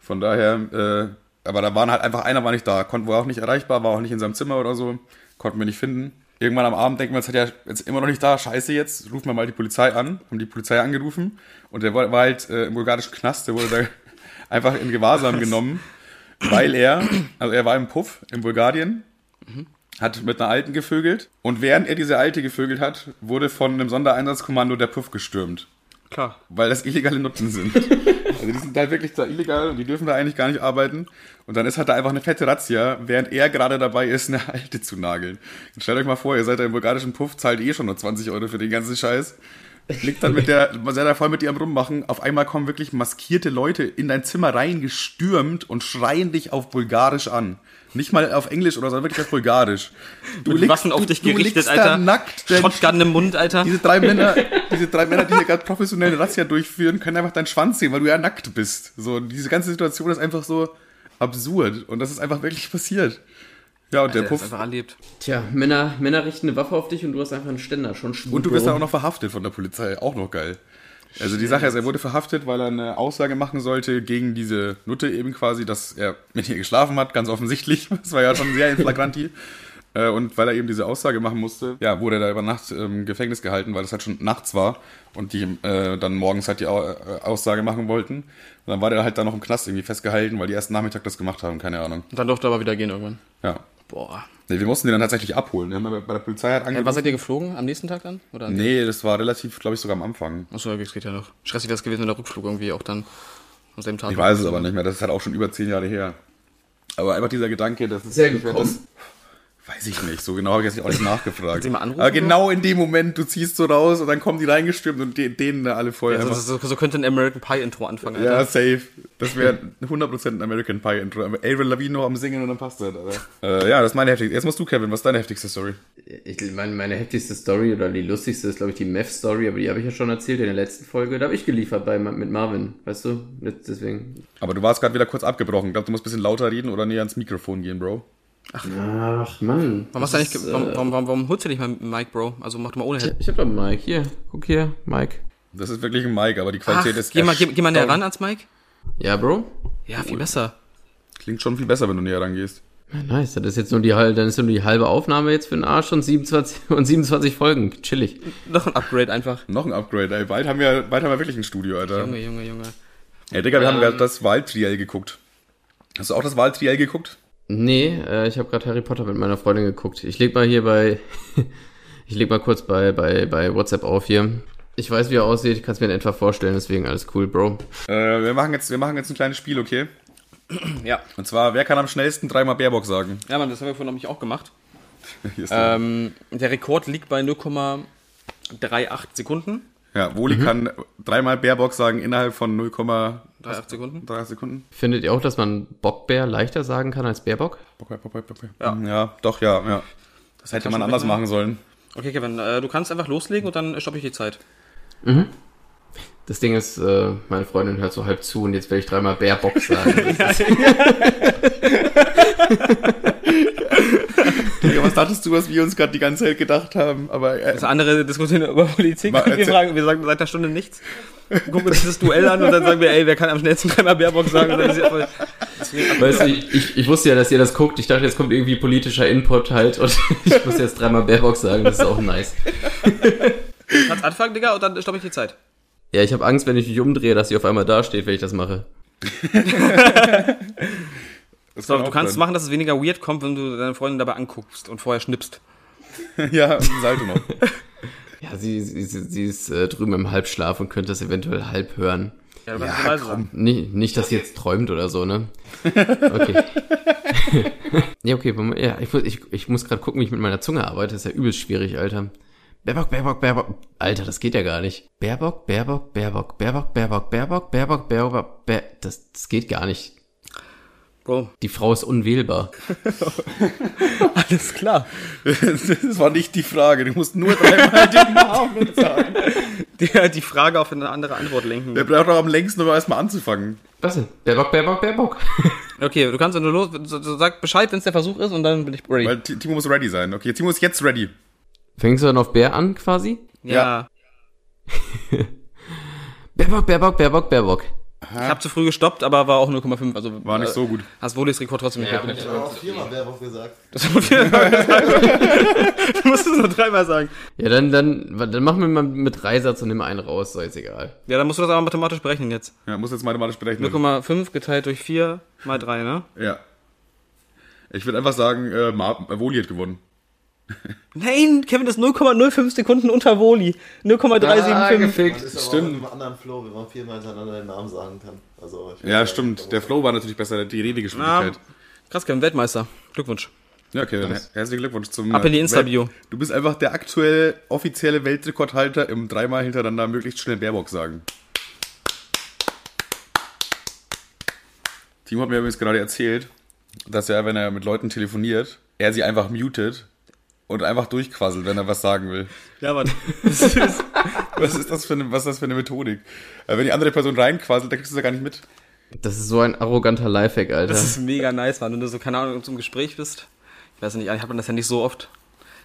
Von daher, äh, aber da waren halt einfach, einer war nicht da, konnten war auch nicht erreichbar, war auch nicht in seinem Zimmer oder so, konnten wir nicht finden. Irgendwann am Abend denken wir uns, hat ja jetzt immer noch nicht da, scheiße jetzt, rufen wir mal die Polizei an, haben die Polizei angerufen. Und der war, halt äh, im bulgarischen Knast, der wurde da (laughs) einfach in Gewahrsam genommen, weil er, also er war im Puff in Bulgarien, hat mit einer Alten gevögelt. Und während er diese Alte gevögelt hat, wurde von einem Sondereinsatzkommando der Puff gestürmt Klar. weil das illegale Nutten sind. (laughs) Also die sind halt wirklich da illegal und die dürfen da eigentlich gar nicht arbeiten. Und dann ist halt da einfach eine fette Razzia, während er gerade dabei ist, eine Alte zu nageln. Und stellt euch mal vor, ihr seid da im bulgarischen Puff, zahlt eh schon nur 20 Euro für den ganzen Scheiß. Liegt dann mit der, seid da voll mit ihr am Rummachen. Auf einmal kommen wirklich maskierte Leute in dein Zimmer reingestürmt und schreien dich auf Bulgarisch an. Nicht mal auf Englisch oder so, wirklich auf Bulgarisch. Du Mit Waffen auf dich gerichtet, liegst Alter. Nackt, Shotgun im Mund, Alter. diese drei Männer, diese drei Männer, die hier gerade professionelle Razzia durchführen, können einfach deinen Schwanz sehen, weil du ja nackt bist. So, diese ganze Situation ist einfach so absurd. Und das ist einfach wirklich passiert. Ja, und der Der ist Puff. einfach erlebt. Tja, Männer, Männer richten eine Waffe auf dich und du hast einfach einen Ständer. Schon schwul, Und du wirst dann auch noch verhaftet von der Polizei. Auch noch geil. Also die Sache ist, er wurde verhaftet, weil er eine Aussage machen sollte gegen diese Nutte eben quasi, dass er mit ihr geschlafen hat, ganz offensichtlich. (laughs) Das war ja schon sehr in flagranti. (laughs) Äh, und weil er eben diese Aussage machen musste, ja, wurde er da über Nacht im Gefängnis gehalten, weil es halt schon nachts war und die äh, dann morgens halt die äh, Aussage machen wollten. Und dann war der halt da noch im Knast irgendwie festgehalten, weil die erst Nachmittag das gemacht haben, keine Ahnung. Und dann durfte er aber wieder gehen irgendwann. Ja. Boah. Nee, wir mussten den dann tatsächlich abholen. Wir haben bei der Polizei halt Äh, angerufen. was seid ihr geflogen? Am nächsten Tag dann? Oder Nee, das war relativ, glaube ich, sogar am Anfang. Achso, okay, das geht ja noch. Stressig wäre es gewesen, wenn der Rückflug irgendwie auch dann am selben Tag. Ich weiß es aber nicht mehr. Das ist halt auch schon über zehn Jahre her. Aber einfach dieser Gedanke, das ist Sehr das, gekommen. Weiß ich nicht. So genau habe ich jetzt auch nicht nachgefragt. Anrufen, aber genau in dem Moment, du ziehst so raus und dann kommen die reingestürmt und de denen da alle voll Ja, einfach. so, so, so könnte ein American Pie Intro anfangen. Alter. Ja, safe. Das wäre 100% ein American Pie Intro. Avril Lavigne noch am Singen und dann passt das, Alter. Äh, ja, das ist meine heftigste. Jetzt musst du, Kevin, was ist deine heftigste Story? Ich meine, meine heftigste Story oder die lustigste ist, glaube ich, die Meth-Story, aber die habe ich ja schon erzählt in der letzten Folge. Da habe ich geliefert bei, mit Marvin, weißt du? Deswegen. Aber du warst gerade wieder kurz abgebrochen. Ich glaube, du musst ein bisschen lauter reden oder näher ans Mikrofon gehen, Bro. Ach, Mann. Warum, hast du eigentlich, ist, ge- warum, äh, warum, warum, warum holst du nicht mal Mike, Bro? Also mach doch mal ohne Head. Ich habe doch Mike. Hier, guck hier, Mike. Das ist wirklich ein Mic, aber die Ach, Qualität ist geh mal, geh, geh mal näher ran ans Mike. Ja, Bro? Ja, viel besser. Klingt schon viel besser, wenn du näher rangehst. Ja, nice. Das ist jetzt nur die halbe, dann ist nur die halbe Aufnahme jetzt für den Arsch und 27, (laughs) und 27 Folgen. Chillig. Noch ein Upgrade einfach. Noch ein Upgrade, ey. Bald haben wir, bald haben wir wirklich ein Studio, Alter. Junge, Junge, Junge. Ey, Digga, wir haben Ähm. gerade das Wahltriell geguckt. Hast du auch das Wahltriell geguckt? Nee, äh, ich habe gerade Harry Potter mit meiner Freundin geguckt. Ich leg mal hier bei, (laughs) ich leg mal kurz bei, bei, bei WhatsApp auf hier. Ich weiß, wie er aussieht, ich kann es mir in etwa vorstellen, deswegen alles cool, Bro. Äh, wir, machen jetzt, wir machen jetzt ein kleines Spiel, okay? (clears throat) Ja. Und zwar, wer kann am schnellsten dreimal Baerbock sagen? Ja, Mann, das haben wir vorhin nämlich auch gemacht. Hier (laughs) ist der. Ähm, der Rekord liegt bei 0,38 Sekunden. ja, Woli kann dreimal Baerbock sagen innerhalb von 0,3 38 Sekunden. Sekunden. Findet ihr auch, dass man Bockbär leichter sagen kann als Bärbock? Bock, bock, bock, bock. Ja. ja, doch, ja, ja. Das hätte man anders machen sollen. Okay, Kevin, äh, du kannst einfach loslegen und dann stoppe ich die Zeit. Das Ding ist, äh, meine Freundin hört so halb zu und jetzt werde ich dreimal Bärbock sagen. (laughs) (laughs) Das Digga, was dachtest du, was wir uns gerade die ganze Zeit gedacht haben? Aber äh, Das andere diskutieren (laughs) über Politik. Mal wir, fragen, wir sagen seit einer Stunde nichts. Gucken uns dieses Duell an und dann sagen wir, ey, wer kann am schnellsten dreimal Baerbock sagen? Weißt du, ich, ich, wusste ja, dass ihr das guckt. Ich dachte, jetzt kommt irgendwie politischer Input halt und (laughs) ich muss jetzt dreimal Bärbock sagen. Das ist auch nice. du kannst anfangen, Digga, und dann stoppe ich die Zeit. Ja, ich habe Angst, wenn ich mich umdrehe, dass sie auf einmal dasteht, wenn ich das mache. (laughs) das So, kann du kannst sein. machen, dass es weniger weird kommt, wenn du deine Freundin dabei anguckst und vorher schnippst. ja, Salto noch. Ja, sie, sie, sie sie ist äh, drüben im Halbschlaf und könnte das eventuell halb hören. Ja, es leise sagen. Nicht, nicht, dass sie jetzt träumt oder so, ne? Okay. ja, okay, ja, ich, muss- ich, ich muss gerade gucken, wie ich mit meiner Zunge arbeite. Das ist ja übelst schwierig, Alter. Baerbock, Baerbock, Baerbock. Alter, das geht ja gar nicht. Baerbock, Baerbock, Baerbock, Baerbock, Baerbock, Baerbock, Baerbock, Baerbock, Baer das, das geht gar nicht. Bro, Die Frau ist unwählbar. (laughs) alles klar. Das war nicht die Frage. Du musst nur dreimal den Namen (laughs) sagen. Die, die Frage auf eine andere Antwort lenken. Der braucht doch am längsten, um erstmal anzufangen. Was denn? Baerbock, Baerbock, Baerbock. (laughs) Okay, du kannst, du los, sag Bescheid, wenn es der Versuch ist und dann bin ich ready. Weil Ti- Timo muss ready sein. Okay, Timo ist jetzt ready. Fängst du dann auf Bär an, quasi? ja. Baerbock, Baerbock, Baerbock, Baerbock. Ich habe zu früh gestoppt, aber war auch 0,5. Also War nicht äh, so gut. Hast Wohlis Rekord trotzdem nicht Ja, ja, Ich habe auch viermal Werbung gesagt. Das muss ich Du musst es nur dreimal sagen. Ja, dann, dann, dann machen wir mal mit Dreisatz und nimm einen raus, so ist egal. Ja, dann musst du das aber mathematisch berechnen jetzt. Ja, muss jetzt mathematisch berechnen. 0,5 geteilt durch 4 mal 3, ne? Ja. Ich würde einfach sagen, äh, äh, Woli hat gewonnen. Nein, Kevin ist 0,05 Sekunden unter Woli. 0,375. gefickt. Das ist aber Stimmt. mit einem anderen Flow, wenn man viermal hintereinander den Namen sagen kann. Also, Ja, stimmt. Der Flow war natürlich besser, die Redegeschwindigkeit. krass, Kevin, Weltmeister. Glückwunsch. Ja, okay, dann herzlichen Glückwunsch zum. Ab in die Insta-Bio. Du bist einfach der aktuell offizielle Weltrekordhalter im dreimal hintereinander möglichst schnell Baerbock sagen. Timo hat mir übrigens gerade erzählt, dass er, wenn er mit Leuten telefoniert, er sie einfach mutet und einfach durchquasselt, wenn er was sagen will. Ja, Mann. (laughs) Was ist das für eine, was ist das für eine Methodik? Äh, Wenn die andere Person reinquasselt, dann kriegst du es ja gar nicht mit. Das ist so ein arroganter Lifehack, Alter. Das ist mega nice, Mann. Wenn du so, keine Ahnung, zum Gespräch bist. Ich weiß nicht, ich habe das ja nicht so oft,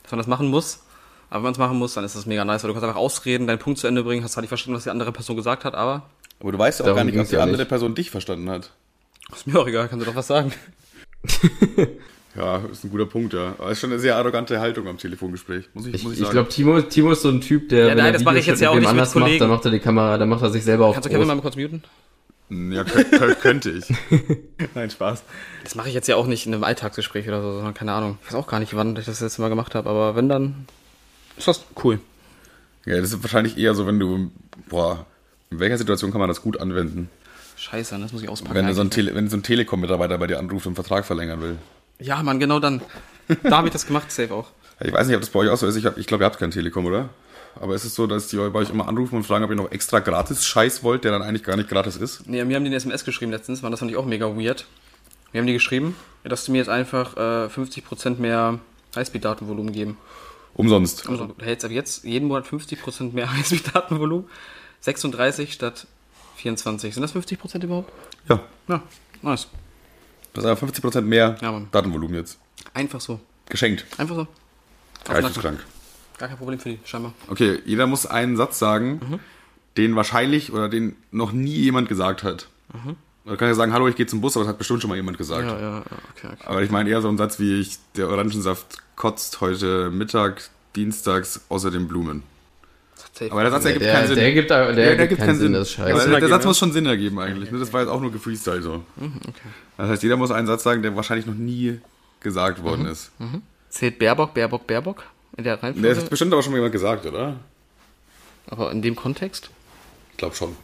dass man das machen muss. Aber wenn man es machen muss, dann ist das mega nice, weil du kannst einfach ausreden, deinen Punkt zu Ende bringen, hast zwar nicht verstanden, was die andere Person gesagt hat, aber Aber du weißt ja auch gar nicht, ob die ja andere nicht. Person dich verstanden hat. ist mir auch egal, kannst du doch was sagen. (laughs) Ja, ist ein guter Punkt, ja. Aber ist schon eine sehr arrogante Haltung am Telefongespräch, muss ich, Ich, muss ich ich glaube, Timo, Timo ist so ein Typ, der, Ja, nein, das mache ich jetzt ja auch nicht mit anders macht, Kollegen. dann macht er die Kamera, dann macht er sich selber auf Kannst du Kevin mal kurz muten? ja, kö- könnte ich. (laughs) Nein, Spaß. Das mache ich jetzt ja auch nicht in einem Alltagsgespräch oder so, sondern keine Ahnung. Ich weiß auch gar nicht, wann ich das letzte Mal gemacht habe, aber wenn dann ist das cool. Ja, das ist wahrscheinlich eher so, wenn du, boah, in welcher Situation kann man das gut anwenden? Scheiße, das muss ich auspacken. Wenn, du so ein eigentlich. Tele so ein Telekom-Mitarbeiter bei dir anruft und einen Vertrag verlängern will. Ja, Mann, genau dann. Da habe ich das gemacht, safe auch. Ich weiß nicht, ob das bei euch auch so ist. Ich, ich glaube, ihr habt kein Telekom, oder? Aber ist es so, dass die bei euch immer anrufen und fragen, ob ihr noch extra gratis Scheiß wollt, der dann eigentlich gar nicht gratis ist? Nee, wir haben den SMS geschrieben letztens, Mann, das fand ich auch mega weird. Wir haben die geschrieben, dass du mir jetzt einfach äh, 50% mehr Highspeed-Datenvolumen geben. Umsonst. Also, du hältst ab jetzt jeden Monat 50% mehr (laughs) Highspeed-Datenvolumen. 36 statt 24. Sind das 50% überhaupt? Ja. Ja, nice. Das ist aber 50% mehr Ja. Datenvolumen jetzt. Einfach so. Geschenkt. Einfach so. Geisteskrank. Gar kein Problem für die, scheinbar. Okay, jeder muss einen Satz sagen, Mhm. den wahrscheinlich oder den noch nie jemand gesagt hat. Oder kann ja sagen, hallo, ich gehe zum Bus, aber das hat bestimmt schon mal jemand gesagt. Mhm. Ja, ja, okay, okay. Aber ich meine eher so einen Satz wie ich, der Orangensaft kotzt heute Mittag, dienstags, außer den Blumen. Safe. Aber der Satz ergibt Der, keinen Sinn. der gibt, der, keinen Sinn, das scheiße. Der, der Satz muss schon Sinn ergeben eigentlich. ne? Das war jetzt auch nur gefreestyle so. Mhm, Das heißt, jeder muss einen Satz sagen, der wahrscheinlich noch nie gesagt worden Mhm. ist. Zählt Baerbock, Baerbock, Baerbock in der Der Reihenfolge? hat bestimmt aber schon mal jemand gesagt, oder? aber in dem Kontext? Ich glaube schon.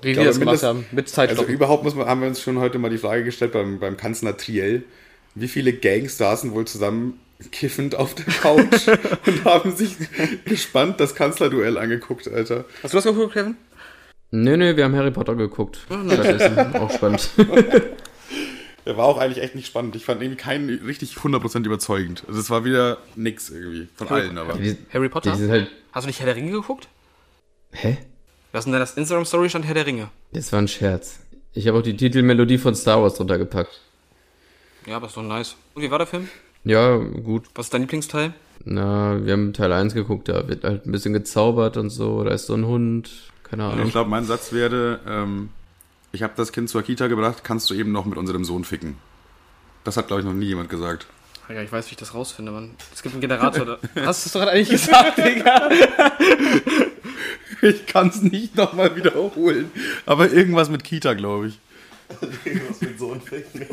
Wie wir glaube, das gemacht haben. Mit Zeitstopp. Also überhaupt muss man, haben wir uns schon heute mal die Frage gestellt beim, beim Kanzler Triell, wie viele Gangs saßen wohl zusammen kiffend auf der Couch (laughs) und haben sich gespannt das Kanzlerduell angeguckt, Alter. Hast du das geguckt, Kevin? Nö, nö, wir haben Harry Potter geguckt. Stattdessen. Auch spannend. (laughs) Der war auch eigentlich echt nicht spannend. Ich fand irgendwie keinen richtig 100% überzeugend. Also es war wieder nix irgendwie. Von allen aber. Harry Potter? halt. Hast du nicht Herr der Ringe geguckt? Hä? Was in deiner Instagram-Story stand Herr der Ringe. Das war ein Scherz. Ich habe auch die Titelmelodie von Star Wars drunter gepackt. Ja, aber ist doch nice. Und wie war der Film? Ja, gut. Was ist dein Lieblingsteil? Na, wir haben Teil 1 geguckt, da wird halt ein bisschen gezaubert und so. Da ist so ein Hund. Keine Ich Ahnung. glaube, mein Satz wäre, ähm, ich habe das Kind zur Kita gebracht, kannst du eben noch mit unserem Sohn ficken. Das hat, glaube ich, noch nie jemand gesagt. Ja, ich weiß, wie ich das rausfinde, Mann. Es gibt einen Generator. (laughs) da- Hast du es doch gerade eigentlich gesagt, Digga? (laughs) Ich kann es nicht nochmal wiederholen. Aber irgendwas mit Kita, glaube ich. (laughs) Was mit so einem Ficken.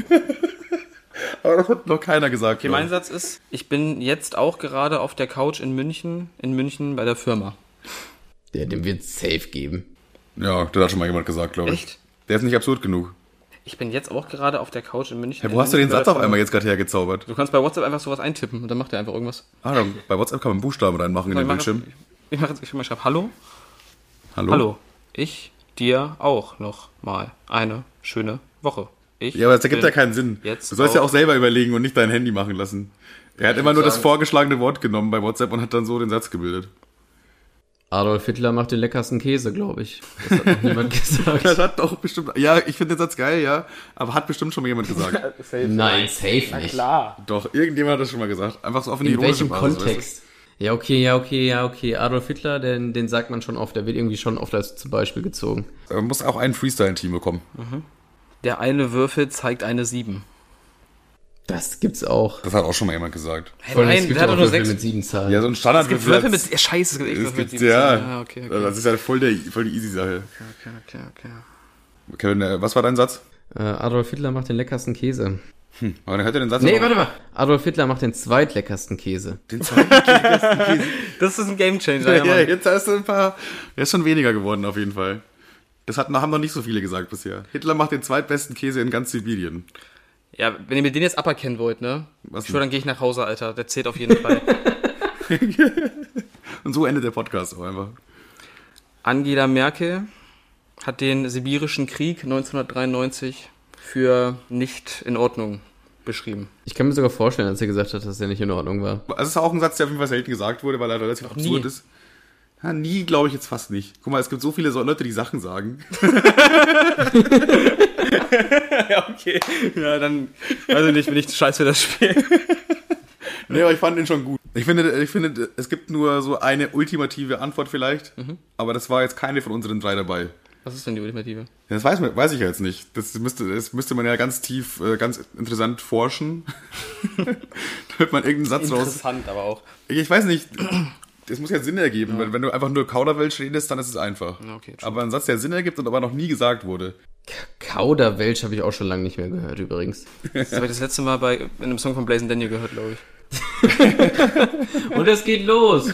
Aber das hat noch keiner gesagt. Okay, glaub mein ich. Satz ist, ich bin jetzt auch gerade auf der Couch in München, in München bei der Firma. Der, dem wird safe geben. Ja, das hat schon mal jemand gesagt, glaube ich. Echt? Der ist nicht absurd genug. Ich bin jetzt auch gerade auf der Couch in München. Hey, wo hast du den Satz auf einmal jetzt gerade hergezaubert? Du kannst bei WhatsApp einfach sowas eintippen und dann macht er einfach irgendwas. Ah, dann, bei WhatsApp kann man Buchstaben reinmachen in den mache Bildschirm. ich mach jetzt, ich schreibe Hallo. Hallo? Hallo. Ich dir auch noch mal eine schöne Woche. Ich Ja, aber das ergibt ja keinen Sinn. Jetzt du sollst ja auch- selber überlegen und nicht dein Handy machen lassen. Er hat immer nur das sagen- vorgeschlagene Wort genommen bei WhatsApp und hat dann so den Satz gebildet. Adolf Hitler macht den leckersten Käse, glaube ich. Das hat noch niemand (laughs) gesagt. Das hat doch bestimmt. Ja, ich finde den Satz geil, ja. Aber hat bestimmt schon mal jemand gesagt. (laughs) Nein, safe nicht. Klar. doch, irgendjemand hat das schon mal gesagt. Einfach so auf eine In welchem Basis, Kontext? Ja, okay, ja, okay, ja, okay. Adolf Hitler, den, den sagt man schon oft. Der wird irgendwie schon oft als zum Beispiel gezogen. Weißt du? Man muss auch ein Freestyle-Team bekommen. Der eine Würfel zeigt eine 7. Das gibt's auch. Das hat auch schon mal jemand gesagt. Hey, es nein, gibt der hat auch doch nur Würfel 6. mit sieben Zahlen. Ja, so ein Standard Es gibt Würfel mit. Ja, scheiße, es gibt echt Es Würfel gibt, mit sieben ja. Zahlen. ja. Okay, okay. Das ist ja voll, der, voll die easy Sache. okay, okay, okay. Kevin, äh, was war dein Satz? Äh, Adolf Hitler macht den leckersten Käse. Aber dann hört ihr den Satz Nee, warte mal. Adolf Hitler macht den zweitleckersten Käse. Den zweiten (laughs) Das ist ein Gamechanger, ja, ja, Mann. jetzt hast du ein paar. Der ist schon weniger geworden, auf jeden Fall. Das hat, haben noch nicht so viele gesagt bisher. Hitler macht den zweitbesten Käse in ganz Sibirien. Ja, wenn ihr mir den jetzt aberkennen wollt, ne? Was ich schwör, dann gehe ich nach Hause, Alter. Der zählt auf jeden Fall. (laughs) Und so endet der Podcast auch einfach. Angela Merkel hat den Sibirischen Krieg 1993 für nicht in Ordnung beschrieben. Ich kann mir sogar vorstellen, als er gesagt hat, dass der nicht in Ordnung war. Also es ist auch ein Satz, der auf jeden Fall selten gesagt wurde, weil er relativ nie. absurd ist. Ja, nie glaube ich jetzt fast nicht. Guck mal, es gibt so viele Leute, die Sachen sagen. (laughs) (laughs) ja, okay. Ja, dann weiß ich nicht, bin ich zu scheiß für das Spiel. (laughs) Nee, aber ich fand den schon gut. Ich finde, ich finde, es gibt nur so eine ultimative Antwort vielleicht, aber das war jetzt keine von unseren drei dabei. Was ist denn die ultimative? Ja, Das weiß, man, weiß ich jetzt nicht. Das müsste, das müsste man ja ganz tief, äh, ganz interessant forschen. Damit man irgendeinen Satz raus. Interessant, aber auch. Ich weiß nicht. Das muss ja Sinn ergeben. Weil wenn du einfach nur Kauderwelsch redest, dann ist es einfach. Ja, okay, aber ein Satz, der Sinn ergibt und aber noch nie gesagt wurde. Kauderwelsch habe ich auch schon lange nicht mehr gehört, übrigens. (laughs) Das habe ich das letzte Mal bei in einem Song von Blazen Daniel gehört, glaube ich. (laughs) Und es geht los.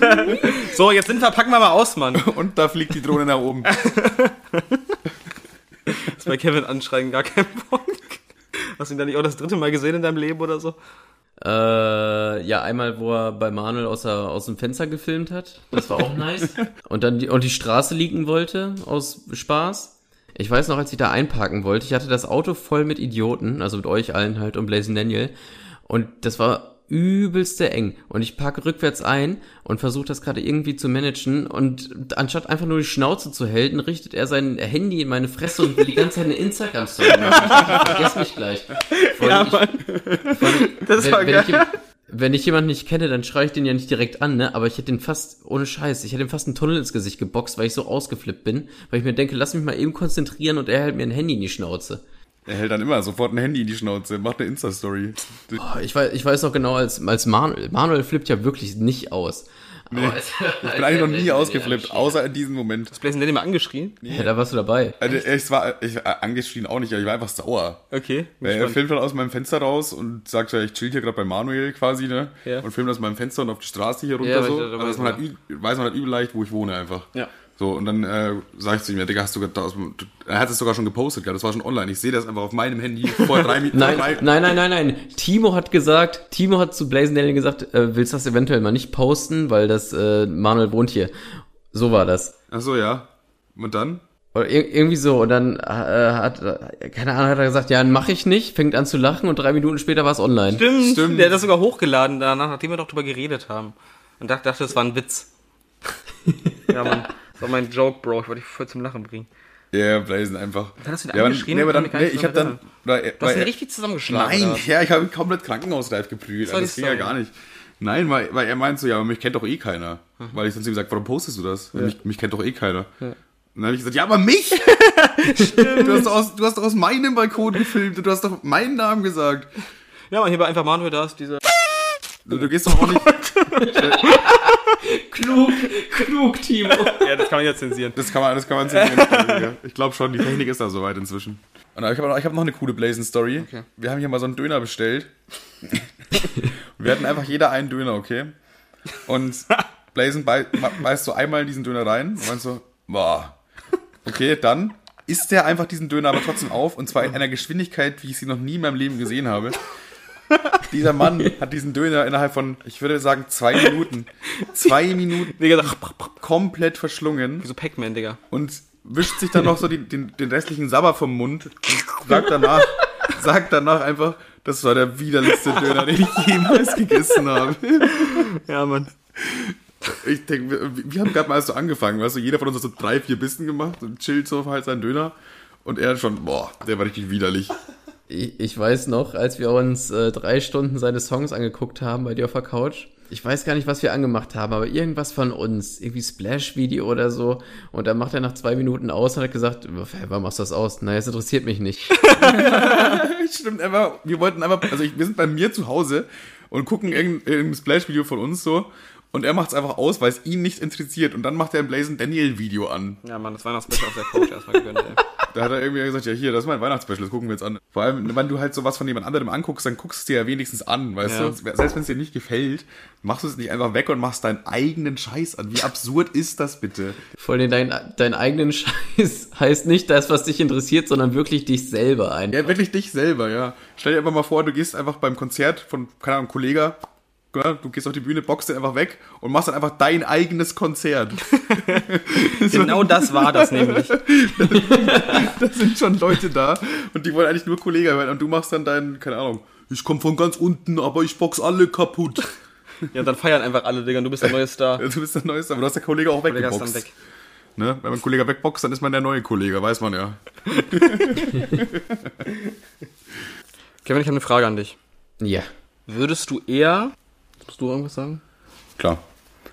So, jetzt sind wir, packen wir mal aus, Mann. (laughs) Und da fliegt die Drohne nach oben. Das bei Kevin anschreien, gar kein Bock. Hast du ihn da nicht auch das dritte Mal gesehen in deinem Leben oder so? Äh, ja, einmal, wo er bei Manuel aus, der, aus dem Fenster gefilmt hat. Das war auch nice. Und dann die, und die Straße liegen wollte, aus Spaß. Ich weiß noch, als ich da einparken wollte, ich hatte das Auto voll mit Idioten, also mit euch allen halt und Blazing Daniel. Und das war übelste eng. Und ich parke rückwärts ein und versuche das gerade irgendwie zu managen. Und anstatt einfach nur die Schnauze zu halten, richtet er sein Handy in meine Fresse und will die ganze Zeit eine Instagram-Story machen. Ich vergess mich gleich. Vor allem ich- vor allem, Das wenn, war wenn, geil. ich, jem- wenn ich jemanden nicht kenne, dann schreie ich den ja nicht direkt an, ne? Aber ich hätte den fast, ohne Scheiß, ich hätte ihm fast einen Tunnel ins Gesicht geboxt, weil ich so ausgeflippt bin. Weil ich mir denke, lass mich mal eben konzentrieren und er hält mir ein Handy in die Schnauze. Er hält dann immer sofort ein Handy in die Schnauze, macht eine Insta-Story. Boah, Ich weiß, ich weiß noch genau, als, als Manuel, Manuel flippt ja wirklich nicht aus. Aber als, Ich (laughs) bin eigentlich noch nie ausgeflippt, außer in diesem Moment. Hast Blazen Daniel mal angeschrien? Ja, da warst du dabei. Also, ich war ich, war angeschrien auch nicht, aber ich war einfach sauer. Okay. Er filmt dann aus meinem Fenster raus und sagt ja, ich chill hier gerade bei Manuel quasi, ne? Ja. Und filmt aus meinem Fenster und auf die Straße hier runter Ja, so. weiß ich, da Also, weiß man halt, weiß man halt übel leicht, wo ich wohne einfach. Ja. So, und dann äh, sag ich zu ihm, ja, Digga, hast du gerade da aus dem, du- er hat es sogar schon gepostet, gell? das war schon online. Ich sehe das einfach auf meinem Handy vor drei Minuten. (laughs) Nein, drei, nein, nein, nein, nein. Timo hat gesagt, Timo hat zu Blazing Daniel gesagt, äh, willst du das eventuell mal nicht posten, weil das äh, Manuel wohnt hier. So war das. Ach so, ja. Und dann? Oder ir irgendwie so. Und dann äh, hat, keine Ahnung, hat er gesagt, ja, mach ich nicht, fängt an zu lachen und drei Minuten später war es online. Stimmt, Stimmt. Der hat das sogar hochgeladen danach, nachdem wir doch drüber geredet haben. Und dachte, dachte, das war ein Witz. (laughs) ja, Mann. Das war mein Joke, Bro. Ich wollte dich voll zum Lachen bringen. Ja, Blazen einfach. Dann hast du ihn ja, angeschrien nee, aber dann, nee, ich so habe dann, oder, er- Du hast ihn richtig zusammengeschlagen. Nein, ja, ich habe ihn komplett krankenhausreif geprügelt. Das Also, das ging ja gar nicht. Nein, weil, weil er meint so, ja, aber mich kennt doch eh keiner. Weil ich zu ihm gesagt, warum postest du das? Mich, mich kennt doch eh keiner. Und dann habe ich gesagt, ja, aber mich! (laughs) du, hast doch aus, du hast doch aus meinem Balkon gefilmt und du hast doch meinen Namen gesagt. Ja, man, hier bei einfach Manuel, da ist diese. Du, du gehst doch auch nicht. (laughs) Klug, klug, Timo. Ja, das kann man jetzt zensieren. Das kann man, das kann man zensieren. (laughs) Ich glaube schon, die Technik ist da soweit inzwischen. Und ich habe noch, ich hab noch eine coole Blazen-Story. Okay. Wir haben hier mal so einen Döner bestellt. (laughs) wir hatten einfach jeder einen Döner, okay? Und Blazen bei, beißt so einmal in diesen Döner rein und meint so, boah, okay, dann isst der einfach diesen Döner aber trotzdem auf und zwar in einer Geschwindigkeit, wie ich sie noch nie in meinem Leben gesehen habe. (laughs) Dieser Mann hat diesen Döner innerhalb von, ich würde sagen, zwei Minuten, zwei Minuten Digga, komplett verschlungen wie so Pac-Man, Digga. und wischt sich dann noch so den, den, den restlichen Sabber vom Mund und sagt danach, sagt danach einfach, das war der widerlichste Döner, den ich jemals gegessen habe. Ja, Mann. Ich denke, wir, wir haben gerade mal so angefangen, weißt du, jeder von uns hat so drei, vier Bissen gemacht und chillt so halt seinen Döner und er schon, boah, der war richtig widerlich. Ich, ich weiß noch, als wir uns äh, drei Stunden seine Songs angeguckt haben bei dir auf der Couch. Ich weiß gar nicht, was wir angemacht haben, aber irgendwas von uns. Irgendwie Splash-Video oder so. Und dann macht er nach zwei Minuten aus und hat gesagt, "Hä, warum machst du das aus? Naja, es interessiert mich nicht. (laughs) Stimmt, einfach, wir wollten einfach, also ich, wir sind bei mir zu Hause und gucken irgendein, irgendein Splash-Video von uns so und er macht es einfach aus, weil es ihn nicht interessiert und dann macht er ein Blazing Daniel-Video an. Ja, Mann, das Weihnachtsspecial auf der Couch erstmal gegönnt, ey. Da hat er irgendwie gesagt, ja hier, das ist mein Weihnachtsspecial, das gucken wir jetzt an. Vor allem, wenn du halt sowas von jemand anderem anguckst, dann guckst du dir ja wenigstens an, weißt Ja. du? Selbst wenn es dir nicht gefällt, machst du es nicht einfach weg und machst deinen eigenen Scheiß an. Wie absurd ist das bitte? Vor allem dein, dein eigenen Scheiß (laughs) heißt nicht das, was dich interessiert, sondern wirklich dich selber ein. Ja, wirklich dich selber, ja. Stell dir einfach mal vor, du gehst einfach beim Konzert von, keine Ahnung, Kollega, ja, du gehst auf die Bühne, boxst den einfach weg und machst dann einfach dein eigenes Konzert. (laughs) Genau das war das nämlich. (laughs) da sind schon Leute da und die wollen eigentlich nur Kollega hören und du machst dann deinen, keine Ahnung, ich komme von ganz unten, aber ich box alle kaputt. Ja, dann feiern einfach alle, Digga, du bist der neue Star. (laughs) Du bist der Neueste, aber du hast der Kollege auch Digga, ist dann weggeboxt. weg. Ne? Wenn man einen Kollege wegboxt, dann ist man der neue Kollege, weiß man ja. Kevin, ich habe eine Frage an dich. Ja. Würdest du eher. Musst du irgendwas sagen? Klar.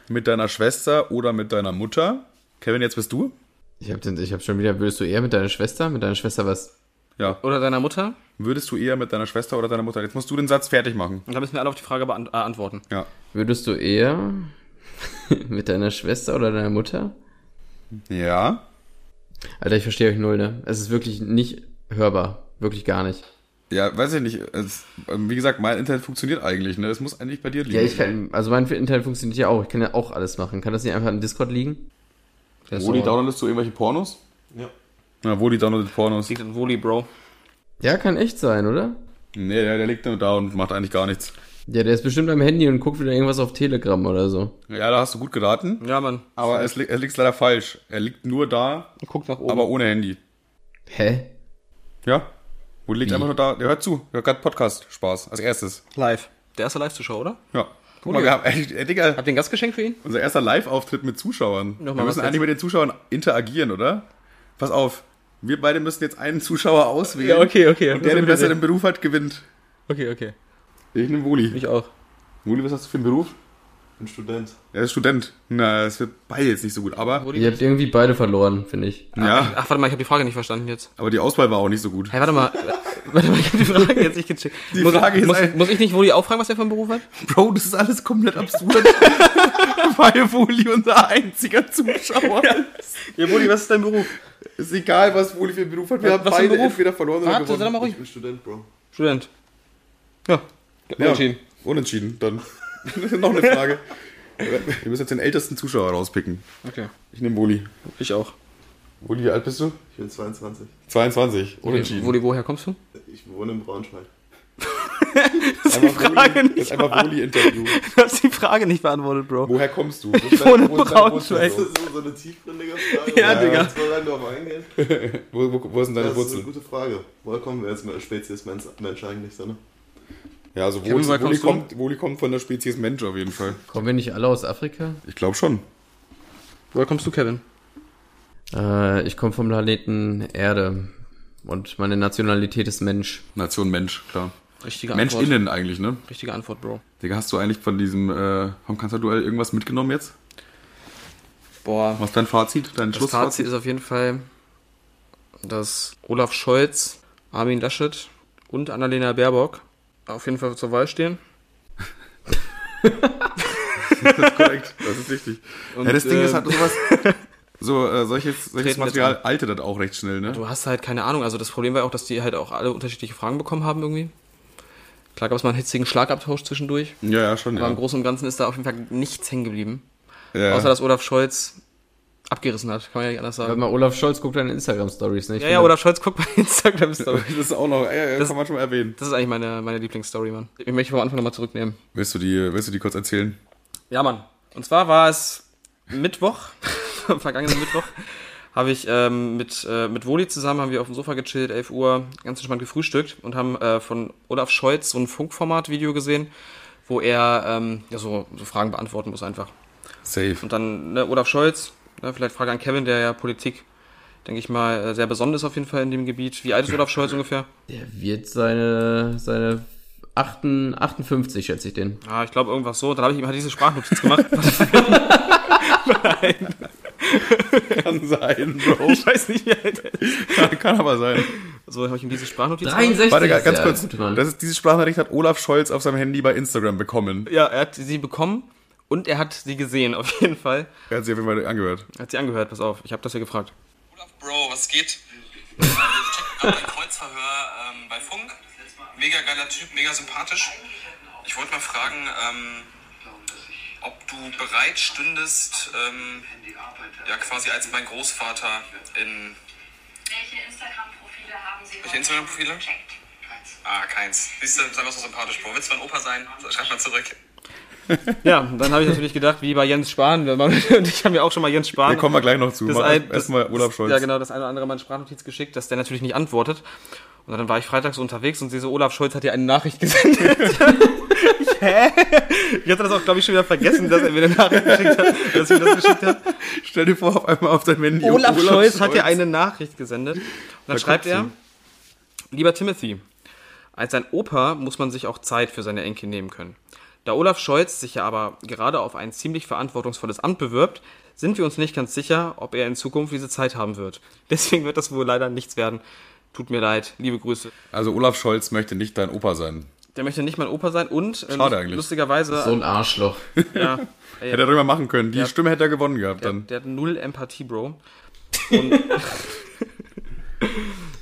Mit deiner Schwester oder mit deiner Mutter. Kevin, jetzt bist du? Ich habe ich hab schon wieder, würdest du eher mit deiner Schwester? Mit deiner Schwester was? Ja. Oder deiner Mutter? Würdest du eher mit deiner Schwester oder deiner Mutter? Jetzt musst du den Satz fertig machen. Und da müssen wir alle auf die Frage beant äh, antworten. Ja. Würdest du eher (laughs) mit deiner Schwester oder deiner Mutter? Ja. Alter, ich verstehe euch null, ne? Es ist wirklich nicht hörbar. Wirklich gar nicht. Ja, weiß ich nicht. Es, ähm, wie gesagt, mein Internet funktioniert eigentlich, ne? Es muss eigentlich bei dir liegen. Ja, ich kann, also mein Internet funktioniert ja auch. Ich kann ja auch alles machen. Kann das nicht einfach in Discord liegen? Woli, so- downloadest du irgendwelche Pornos? Ja. Ja, Woli downloadet Pornos. Liegt in Woli, Bro. Ja, kann echt sein, oder? Nee, der, der liegt nur da und macht eigentlich gar nichts. Ja, der ist bestimmt am Handy und guckt wieder irgendwas auf Telegram oder so. Ja, da hast du gut geraten. Ja, Mann. Aber es, li- er liegt leider falsch. Er liegt nur da, Guckt nach oben. aber ohne Handy. Hä? Ja? Woli liegt Wie? einfach nur da. Der hört zu. Der hört gerade Podcast. Spaß. Als erstes. live. Der erste Live-Zuschauer, oder? Ja. Guck mal, wir haben, ey, ey, Digga, Habt ihr ein Gastgeschenk für ihn? unser erster Live-Auftritt mit Zuschauern. Nochmal wir müssen was eigentlich jetzt? mit den Zuschauern interagieren, oder? Pass auf. Wir beide müssen jetzt einen Zuschauer auswählen. Ja, okay, okay. Und der den besseren Beruf hat, gewinnt. Okay, okay. Ich nehme Woli. Ich auch. Woli, was hast du für einen Beruf? Ein Student. Er ist Student. Na, es wird beide jetzt nicht so gut. Aber? Ihr habt irgendwie beide verloren, finde ich. ja, Ach, warte mal, ich habe die Frage nicht verstanden jetzt. aber die Auswahl war auch nicht so gut. Hey, warte mal. (laughs) Warte mal, ich habe die Frage jetzt nicht gecheckt. (laughs) Die muss, Frage ist muss, ein- muss ich nicht Woli auch fragen, was er für einen Beruf hat? Bro, das ist alles komplett absurd. (laughs) Weil Woli unser einziger Zuschauer ist. Ja, Woli, was ist dein Beruf? Ist egal, was Woli für einen Beruf hat. Wir Was- haben beide Beruf? entweder verloren oder sei doch gewonnen. mal ruhig. Ich bin Student, Bro. Student. Ja. Ja, Unentschieden. Unentschieden, dann. (laughs) Noch eine Frage. Wir müssen jetzt den ältesten Zuschauer rauspicken. Okay. Ich nehme Woli. Ich auch. Woli, wie alt bist du? Ich bin 22. 22. Unentschieden. Woli, woher kommst du? Ich wohne in Braunschweig. (laughs) Das ist die Frage Das nicht ist einfach Woli-Interview. Du hast die Frage nicht beantwortet, Bro. Woher kommst du? (laughs) Ich wohne in Braunschweig. Das ist so, so eine tiefgründige Frage. Ja, Digga. Eingehen? Wo, wo, wo sind deine Das ist eine Wurzeln? gute Frage. Woher kommen wir als Spezies Mensch, Mensch eigentlich so, ne? Ja, also Woli, Woli, kommt, Woli kommt von der Spezies Mensch auf jeden Fall. Kommen wir nicht alle aus Afrika? Ich glaube schon. Woher kommst du, Kevin? Äh, ich komme vom Planeten Erde. Und meine Nationalität ist Mensch. Nation Mensch, klar. Richtige Antwort. MenschInnen eigentlich, ne? Richtige Antwort, Bro. Digga, hast du eigentlich von diesem äh, vom Kanzlerduell irgendwas mitgenommen jetzt? Boah. Was ist dein Fazit? Dein Das Schlussfazit? Fazit ist auf jeden Fall, dass Olaf Scholz, Armin Laschet und Annalena Baerbock auf jeden Fall zur Wahl stehen. (laughs) Das ist korrekt, das ist richtig. Und, ja, das Ding äh, ist halt sowas, so äh, solches, solches Material altert auch recht schnell, ne? Du hast halt keine Ahnung. Also das Problem war auch, dass die halt auch alle unterschiedliche Fragen bekommen haben irgendwie. Klar gab es mal einen hitzigen Schlagabtausch zwischendurch. Ja, ja, schon, Aber im ja. Großen und Ganzen ist da auf jeden Fall nichts hängen geblieben. ja. Außer dass Olaf Scholz abgerissen hat. Kann man ja nicht anders sagen. mal, Olaf Scholz guckt deine Instagram-Stories, ne? Ich Ja, ja, Olaf Scholz guckt bei (laughs) Instagram-Story. Das ist auch noch, ja, ja, Das- kann man schon mal erwähnen. Das ist eigentlich meine, meine Lieblingsstory, Mann. Ich möchte vom Anfang nochmal zurücknehmen. Willst du die, willst du die kurz erzählen? Ja, Mann. Und zwar war es Mittwoch, (laughs) vergangenen Mittwoch, habe ich ähm, mit, äh, mit Woli zusammen, haben wir auf dem Sofa gechillt, 11 Uhr, ganz entspannt gefrühstückt und haben äh, von Olaf Scholz so ein Funkformat-Video gesehen, wo er ähm, ja, so, so Fragen beantworten muss einfach. Safe. Und dann ne, Olaf Scholz, ne, vielleicht Frage an Kevin, der ja Politik, denke ich mal, äh, sehr besonders ist auf jeden Fall in dem Gebiet. Wie alt ist Olaf Scholz ungefähr? Der wird seine, seine 58, 58 schätze ich den. Ja, ich glaube irgendwas so. Dann habe ich ihm halt diese Sprachnotiz gemacht. (laughs) Kann sein, Bro. ich weiß nicht, wie alt er ist. Kann aber sein. So habe ich ihm diese Sprachnotiz 63 Warte, ist ganz der kurz. Das ist, diese Sprachnachricht hat Olaf Scholz auf seinem Handy bei Instagram bekommen. Ja, er hat sie bekommen und er hat sie gesehen, auf jeden Fall. Er hat sich auf jeden Fall angehört. Er hat sie angehört, pass auf. Ich habe das hier gefragt. Olaf, Bro, was geht? (laughs) Ich check gerade ein Kreuzverhör ähm, bei Funk. Mega geiler Typ, mega sympathisch. Ich wollte mal fragen, ähm, ob du bereit stündest, ähm, ja quasi als mein Großvater in... Welche Instagram-Profile haben Sie Welche Instagram-Profile? Ah, keins. Siehst du, ist einfach so sympathisch, Bro. Willst du mein Opa sein? Schreib mal zurück. (laughs) Ja, dann habe ich natürlich gedacht, wie bei Jens Spahn. (laughs) Und ich habe mir auch schon mal Jens Spahn. Da kommen wir gleich noch zu. erstmal Olaf Scholz. Ja, genau, das eine oder andere Mal eine Sprachnotiz geschickt, dass der natürlich nicht antwortet. Und dann war ich freitags unterwegs und sehe so, Olaf Scholz hat dir eine Nachricht gesendet. ich, (laughs) hä? Ich hatte das auch, glaube ich, schon wieder vergessen, dass er mir eine Nachricht geschickt hat, dass mir das geschickt hat. Stell dir vor, auf einmal auf dein Handy. Olaf, Scholz hat dir eine Nachricht gesendet. Und dann schreibt guckst er, lieber Timothy, als ein Opa muss man sich auch Zeit für seine Enkel nehmen können. Da Olaf Scholz sich ja aber gerade auf ein ziemlich verantwortungsvolles Amt bewirbt, sind wir uns nicht ganz sicher, ob er in Zukunft diese Zeit haben wird. (laughs) Deswegen wird das wohl leider nichts werden. Tut mir leid, liebe Grüße. Also Olaf Scholz möchte nicht dein Opa sein. Der möchte nicht mein Opa sein und äh, Schade eigentlich. lustigerweise So ein Arschloch. (laughs) ja, ey, Hätte er drüber machen können. Die Ja. Stimme hätte er gewonnen gehabt der, dann. der hat null Empathie, Bro. (laughs) Und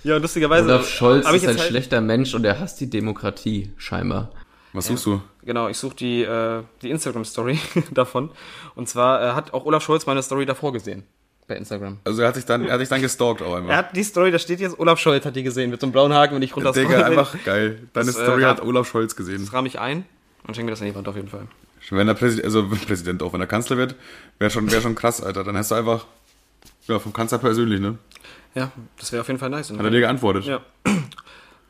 ja, und lustigerweise Olaf Scholz ist ein halt- schlechter Mensch und er hasst die Demokratie, scheinbar. Was suchst du? Genau, ich suche die, äh, die Instagram-Story (laughs) davon. Und zwar äh, hat auch Olaf Scholz meine Story davor gesehen. Bei Instagram. Also er hat sich dann, er hat sich dann gestalkt auch Er einfach. hat die Story, da steht jetzt, Olaf Scholz hat die gesehen, mit so einem blauen Haken, wenn ich runter Digga, einfach geil. Deine Das, äh, Story hat rah- Olaf Scholz gesehen. Das rahme ich ein und schenke mir das an die Wand auf jeden Fall. Wenn er Präsident, also (laughs) Präsident auch, wenn er Kanzler wird, wäre schon, wär schon krass, Alter. Dann hast du einfach, ja, vom Kanzler persönlich, ne? Ja, das wäre auf jeden Fall nice. Hat er dir geantwortet. Ja.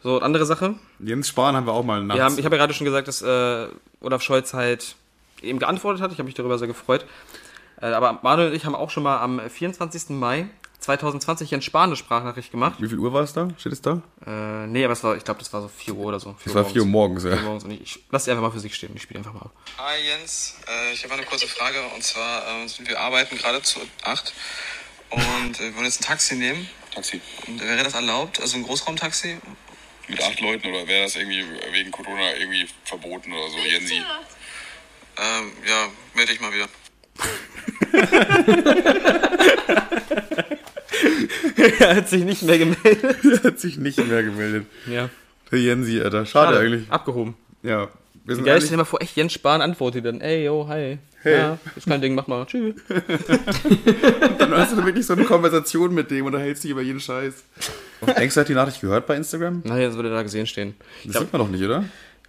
So, andere Sache. Jens Spahn haben wir auch mal nachts. Haben, ich habe ja gerade schon gesagt, dass äh, Olaf Scholz halt eben geantwortet hat. Ich habe mich darüber sehr gefreut. Äh, aber Manuel und ich haben auch schon mal am 24. Mai 2020 Jens Spahn eine Sprachnachricht gemacht. Wie viel Uhr war es da? Steht es da? Äh, nee, aber es war, ich glaube, das war so 4 Uhr oder so. Das war 4 Uhr morgens, ja. 4 Uhr morgens. Und ich, ich lasse sie einfach mal für sich stehen. Ich spiele einfach mal ab. Hi Jens, äh, ich habe eine kurze Frage und zwar sind wir arbeiten gerade zu acht und äh, wir wollen jetzt ein Taxi nehmen. Taxi. Und wäre das erlaubt? Also ein Großraumtaxi? Mit acht Leuten oder wäre das irgendwie wegen Corona irgendwie verboten oder so? Jensi. Ähm, ja, melde ich mal wieder. (laughs) er hat sich nicht mehr gemeldet. (laughs) Er hat sich nicht mehr gemeldet. Ja. Der Jensi, Alter. Schade, eigentlich. Abgehoben. Ja. Wir sind Geil, dir mal vor, echt Jens Spahn antwortet dann, ey, yo, hi. Hey. Ja, ist kein Ding, mach mal. Tschüss. (laughs) dann hast du wirklich so eine Konversation mit dem und hältst dich über jeden Scheiß. Denkst du, hat die Nachricht gehört bei Instagram? Naja, das würde da gesehen stehen. Das sieht man doch nicht, oder?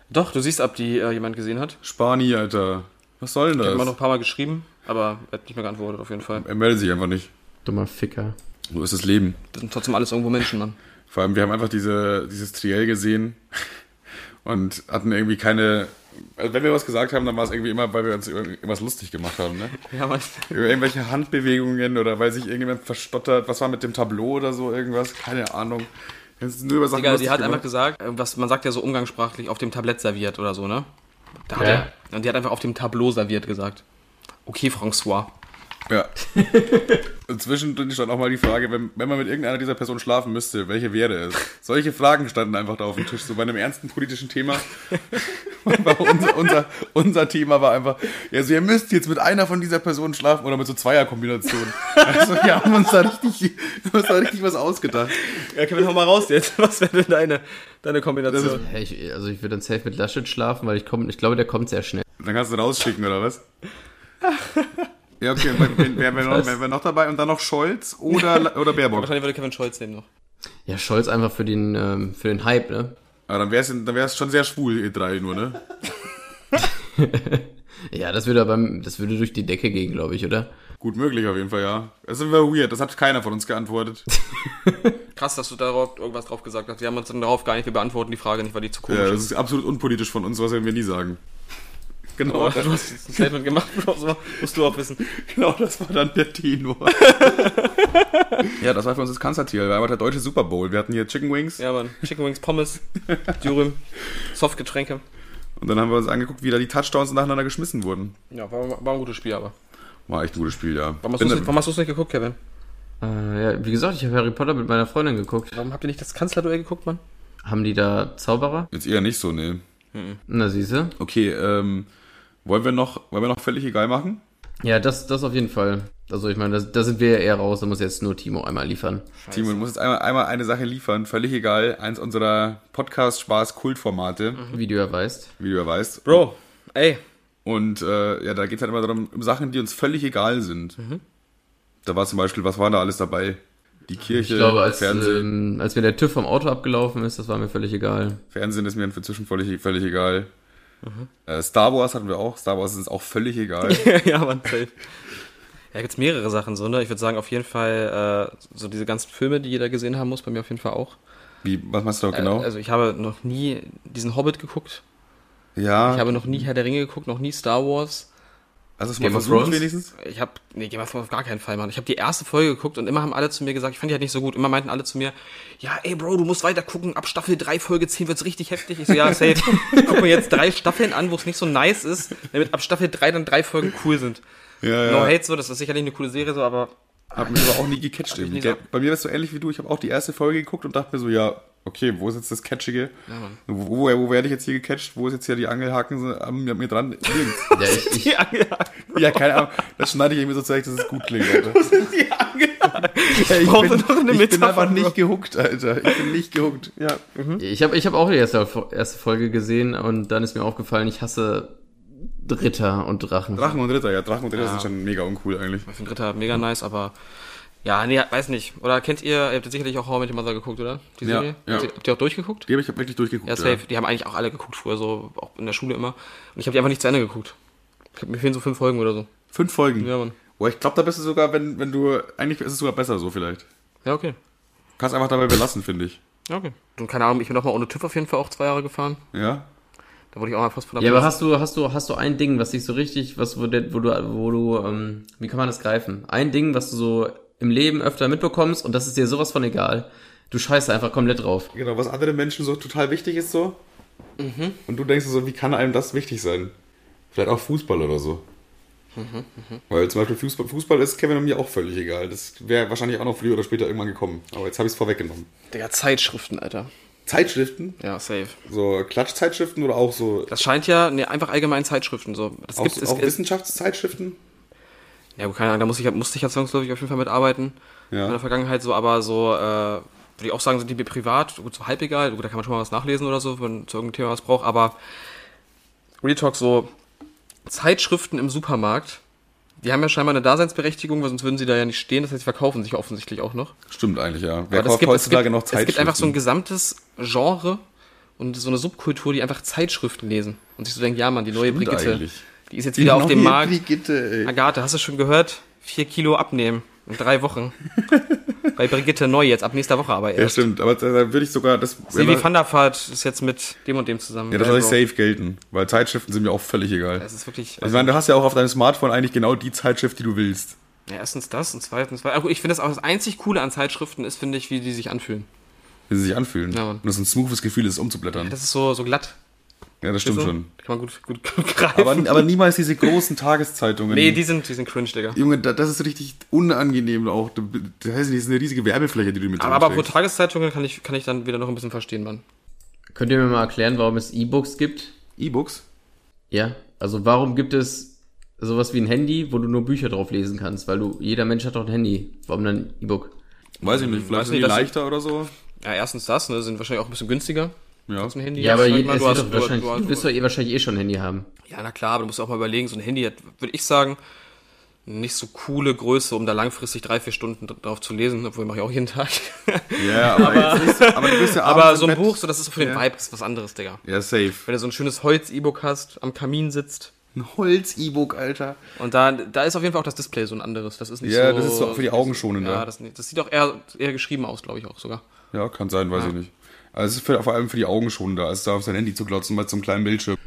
Doch, du siehst, ob die äh, jemand gesehen hat. Spani, Alter. Was soll denn Ich habe das? noch ein paar Mal geschrieben, aber er hat nicht mehr geantwortet, auf jeden Fall. Er meldet sich einfach nicht. Dummer Ficker. So ist das Leben. Das sind trotzdem alles irgendwo Menschen, Mann. Vor allem, wir haben einfach diese, dieses Triell gesehen und hatten irgendwie keine. Also wenn wir was gesagt haben, dann war es irgendwie immer, weil wir uns über irgendwas lustig gemacht haben, ne? (laughs) Ja, Mann. Über irgendwelche Handbewegungen oder weil sich irgendjemand verstottert. Was war mit dem Tableau oder so, irgendwas? Keine Ahnung. Uns nur über Sachen Egal, die hat gemacht. einfach gesagt, äh, was man sagt ja so umgangssprachlich, auf dem Tablett serviert oder so, ne? Da hat Ja. er, und die hat einfach auf dem Tableau serviert gesagt. Okay, François. Ja. Und zwischendrin stand auch mal die Frage, wenn, wenn man mit irgendeiner dieser Personen schlafen müsste, welche wäre es? Solche Fragen standen einfach da auf dem Tisch, so bei einem ernsten politischen Thema. (laughs) unser, unser, unser Thema war einfach, ja, so ihr müsst jetzt mit einer von dieser Personen schlafen oder mit so Zweierkombinationen. Also wir haben uns da richtig, wir haben uns da richtig was ausgedacht. Ja, Kevin, hau mal raus jetzt. Was wäre denn deine, deine Kombination? Ja, ich, also ich würde dann safe mit Laschet schlafen, weil ich, komm, ich glaube, der kommt sehr schnell. Dann kannst du rausschicken, oder was? (laughs) Ja, okay, wer, wer, noch, wer, wer noch dabei? Und dann noch Scholz oder, (laughs) oder Baerbock? Wahrscheinlich würde Kevin Scholz nehmen noch. Ja, Scholz einfach für den, ähm, für den Hype, ne? Aber dann wäre es dann wär's schon sehr schwul, ihr drei nur, ne? (laughs) Ja, das würde aber, das würde durch die Decke gehen, glaube ich, oder? Gut möglich auf jeden Fall, ja. Das ist immer weird, das hat keiner von uns geantwortet. (laughs) Krass, dass du darauf irgendwas drauf gesagt hast. Wir haben uns dann darauf gar nicht, wir beantworten die Frage nicht, weil die zu komisch Ja, das ist. ist absolut unpolitisch von uns, was wir nie sagen. Genau, Aber du hast ein Statement gemacht, (laughs) musst du auch wissen. genau, das war dann der Tenor. (laughs) ja, das war für uns das Kanzlertier. Wir haben der deutsche Super Bowl. Wir hatten hier Chicken Wings Ja, Mann. Chicken Wings, Pommes, Dürüm, Softgetränke. und dann haben wir uns angeguckt, wie da die Touchdowns nacheinander geschmissen wurden. Ja, war, war ein gutes Spiel, aber. War echt ein gutes Spiel, ja. Warum hast du es nicht geguckt, Kevin? Äh, ja, wie gesagt, ich habe Harry Potter mit meiner Freundin geguckt. Warum habt ihr nicht das Kanzlerduell geguckt, Mann? Haben die da Zauberer? Jetzt eher nicht so, ne. Na, siehste. Okay, ähm, wollen wir noch, wollen wir noch völlig egal machen? Ja, das, das auf jeden Fall. Also ich meine, da, sind wir ja eher raus, da muss jetzt nur Timo einmal liefern. Timo, du musst jetzt einmal, einmal eine Sache liefern, völlig egal. Eins unserer Podcast-Spaß-Kultformate, Wie du ja weißt. wie du ja weißt. Bro, ey. Und äh, ja, da geht es halt immer darum, um Sachen, die uns völlig egal sind. Da war zum Beispiel, was war da alles dabei? Die Kirche, Ich glaube, als, Fernsehen. ähm, als mir der TÜV vom Auto abgelaufen ist, das war mir völlig egal. Fernsehen ist mir inzwischen völlig, völlig egal. Äh, Star Wars hatten wir auch. Star Wars ist uns auch völlig egal. (laughs) ja, Mann, safe. Ja, gibt's mehrere Sachen so, ne? Ich würde sagen, auf jeden Fall, äh, so diese ganzen Filme, die jeder gesehen haben muss, bei mir auf jeden Fall auch. Wie, was machst du da genau? Äh, also ich habe noch nie diesen Hobbit geguckt. ja, Ich habe noch nie Herr der Ringe geguckt, noch nie Star Wars. Also, das mal Game of versucht Thrones? wenigstens? Ich habe nee, Game of Thrones auf gar keinen Fall, Mann. Ich habe die erste Folge geguckt und immer haben alle zu mir gesagt, ich fand die halt nicht so gut. Immer meinten alle zu mir, ja, ey Bro, du musst weiter gucken. Ab Staffel 3, Folge 10 wird's richtig heftig. Ich so, ja, safe. (laughs) Guck mir jetzt drei Staffeln an, wo es nicht so nice ist, damit ab Staffel 3 dann drei Folgen cool sind. Ja, No hate so, das ist sicherlich eine coole Serie so, aber Hab mich aber auch nie gecatcht irgendwie. so- Bei mir war es so ähnlich wie du. Ich habe auch die erste Folge geguckt und dachte mir so, ja, okay, wo ist jetzt das Catchige? wo, wo, wo werde ich jetzt hier gecatcht? Wo ist jetzt hier die Angelhaken an mir, an mir dran? (laughs) Ja, ich, ich, die Angel, ja, keine Ahnung. Das schneide ich irgendwie so zurecht, dass es gut klingt, Alter. (laughs) die Angel. Ja, ich Brauchst bin, noch eine ich bin einfach nicht gehuckt, Alter. Ich bin nicht gehuckt. Ja. ich habe ich hab auch die erste, erste Folge gesehen und dann ist mir aufgefallen, ich hasse Ritter und Drachen. Drachen und Ritter, ja, Drachen und Ritter sind schon mega uncool eigentlich. Ich finde Ritter mega nice, aber ja, nee, weiß nicht. Oder kennt ihr, ihr habt sicherlich auch How I Met Your Mother geguckt, oder? Die Ja, Serie? ja. Habt, ihr, habt ihr auch durchgeguckt? Die habe ich hab wirklich durchgeguckt. Ja, safe. Die haben eigentlich auch alle geguckt früher, so auch in der Schule immer. Und ich habe die einfach nicht zu Ende geguckt. Ich hab, mir fehlen so fünf Folgen oder so. Fünf Folgen. Ja, Mann. Boah, ich glaube, da bist du sogar, wenn, wenn du, eigentlich ist es sogar besser so vielleicht. Ja, okay. Kannst einfach dabei belassen, finde ich. Ja, okay. Und keine Ahnung, ich bin auch mal ohne TÜV auf jeden Fall auch zwei Jahre gefahren. Ja? Da wurde ich auch mal fast von der Ja, aber hast du, hast du, hast du ein Ding, was dich so richtig, was, wo du, wo du, ähm, wie kann man das greifen? Ein Ding, was du so im Leben öfter mitbekommst und das ist dir sowas von egal. Du scheißt einfach komplett drauf. Genau, was anderen Menschen so total wichtig ist so. Und du denkst so, wie kann einem das wichtig sein? Vielleicht auch Fußball oder so. Weil zum Beispiel Fußball, Fußball ist Kevin und mir auch völlig egal. Das wäre wahrscheinlich auch noch früher oder später irgendwann gekommen. Aber jetzt habe ich es vorweggenommen. Digga, Zeitschriften, Alter. Zeitschriften? Ja, safe. So Klatschzeitschriften oder auch so Das scheint ja, nee, einfach allgemein Zeitschriften so. Das auch, gibt auch es- Wissenschaftszeitschriften? Ja, keine Ahnung, da muss ich, musste ich ja zwangsläufig auf jeden Fall mitarbeiten. Ja. In der Vergangenheit so, aber so, äh, würde ich auch sagen, sind die mir privat, gut, so halb egal. Gut, da kann man schon mal was nachlesen oder so, wenn zu irgendeinem Thema was braucht, aber Real Talk, so Zeitschriften im Supermarkt, die haben ja scheinbar eine Daseinsberechtigung, weil sonst würden sie da ja nicht stehen. Das heißt, sie verkaufen sich offensichtlich auch noch. Stimmt eigentlich, ja. Wer Aber kauft gibt, es, heutzutage gibt, noch es Zeitschriften? gibt einfach so ein gesamtes Genre und so eine Subkultur, die einfach Zeitschriften lesen und sich so denken, ja Mann, die neue Stimmt Brigitte, eigentlich. Die ist jetzt wieder auf dem Markt. Brigitte, ey. Agathe, hast du schon gehört? Vier Kilo abnehmen in drei Wochen. (laughs) Bei Brigitte neu jetzt, ab nächster Woche aber Ja, erst. stimmt. Aber da, da würde ich sogar... Das, Silvi ja, van der Vaart ist jetzt mit dem und dem zusammen. ja, das soll ich Bro. safe gelten. Weil Zeitschriften sind mir auch völlig egal. Das ist wirklich. Also, ich meine, du hast ja auch auf deinem Smartphone eigentlich genau die Zeitschrift, die du willst. ja, erstens das und zweitens. Weil, ich finde das auch das einzig Coole an Zeitschriften ist, finde ich, wie die sich anfühlen. Wie sie sich anfühlen. Ja, Mann. Und das ist ein smoothes Gefühl, ist umzublättern. Das ist so, so glatt. Ja, das stimmt so. schon. Kann man gut, gut, (laughs) greifen. Aber, aber niemals diese großen Tageszeitungen. nee, die sind, die sind cringe, Digga. Junge, da- das ist richtig unangenehm auch. Das heißt, das ist eine riesige Werbefläche, die du mit Aber, aber pro. Tageszeitungen kann ich, kann ich dann wieder noch ein bisschen verstehen, Mann. Könnt ihr mir mal erklären, warum es E-Books gibt? E-Books? Ja. Also warum gibt es sowas wie ein Handy, wo du nur Bücher drauf lesen kannst? Weil du, jeder Mensch hat doch ein Handy. Warum dann ein E-Book? Weiß ich nicht, vielleicht sind die nicht, das- leichter oder so. Ja, erstens das, ne, sind wahrscheinlich auch ein bisschen günstiger Ja. als ein Handy. Ja, aber je, mal, du hast- doch du- wahrscheinlich, du- du wirst doch eh wahrscheinlich eh schon ein Handy haben. Ja, na klar, aber du musst auch mal überlegen, so ein Handy hat, würde ich sagen, nicht so coole Größe, um da langfristig drei, vier Stunden drauf zu lesen, obwohl mache ich auch jeden Tag. (laughs) Ja, aber, so, aber du bist ja (laughs) aber so ein Bett. Buch, so das ist so für den Ja. Vibe, ist was anderes, Digga. Ja, safe. Wenn du so ein schönes Holz-E-Book hast, am Kamin sitzt Ein Holz-E-Book, Alter. und da, da ist auf jeden Fall auch das Display so ein anderes. Das ist nicht Ja, so. das ist so für die Augen schonender. Ja, das, nicht- das sieht auch eher, eher geschrieben aus, glaube ich auch sogar. Ja, kann sein, weiß ich nicht. Also es ist für, vor allem für die Augen schonender, als da auf sein Handy zu glotzen bei so einem kleinen Bildschirm.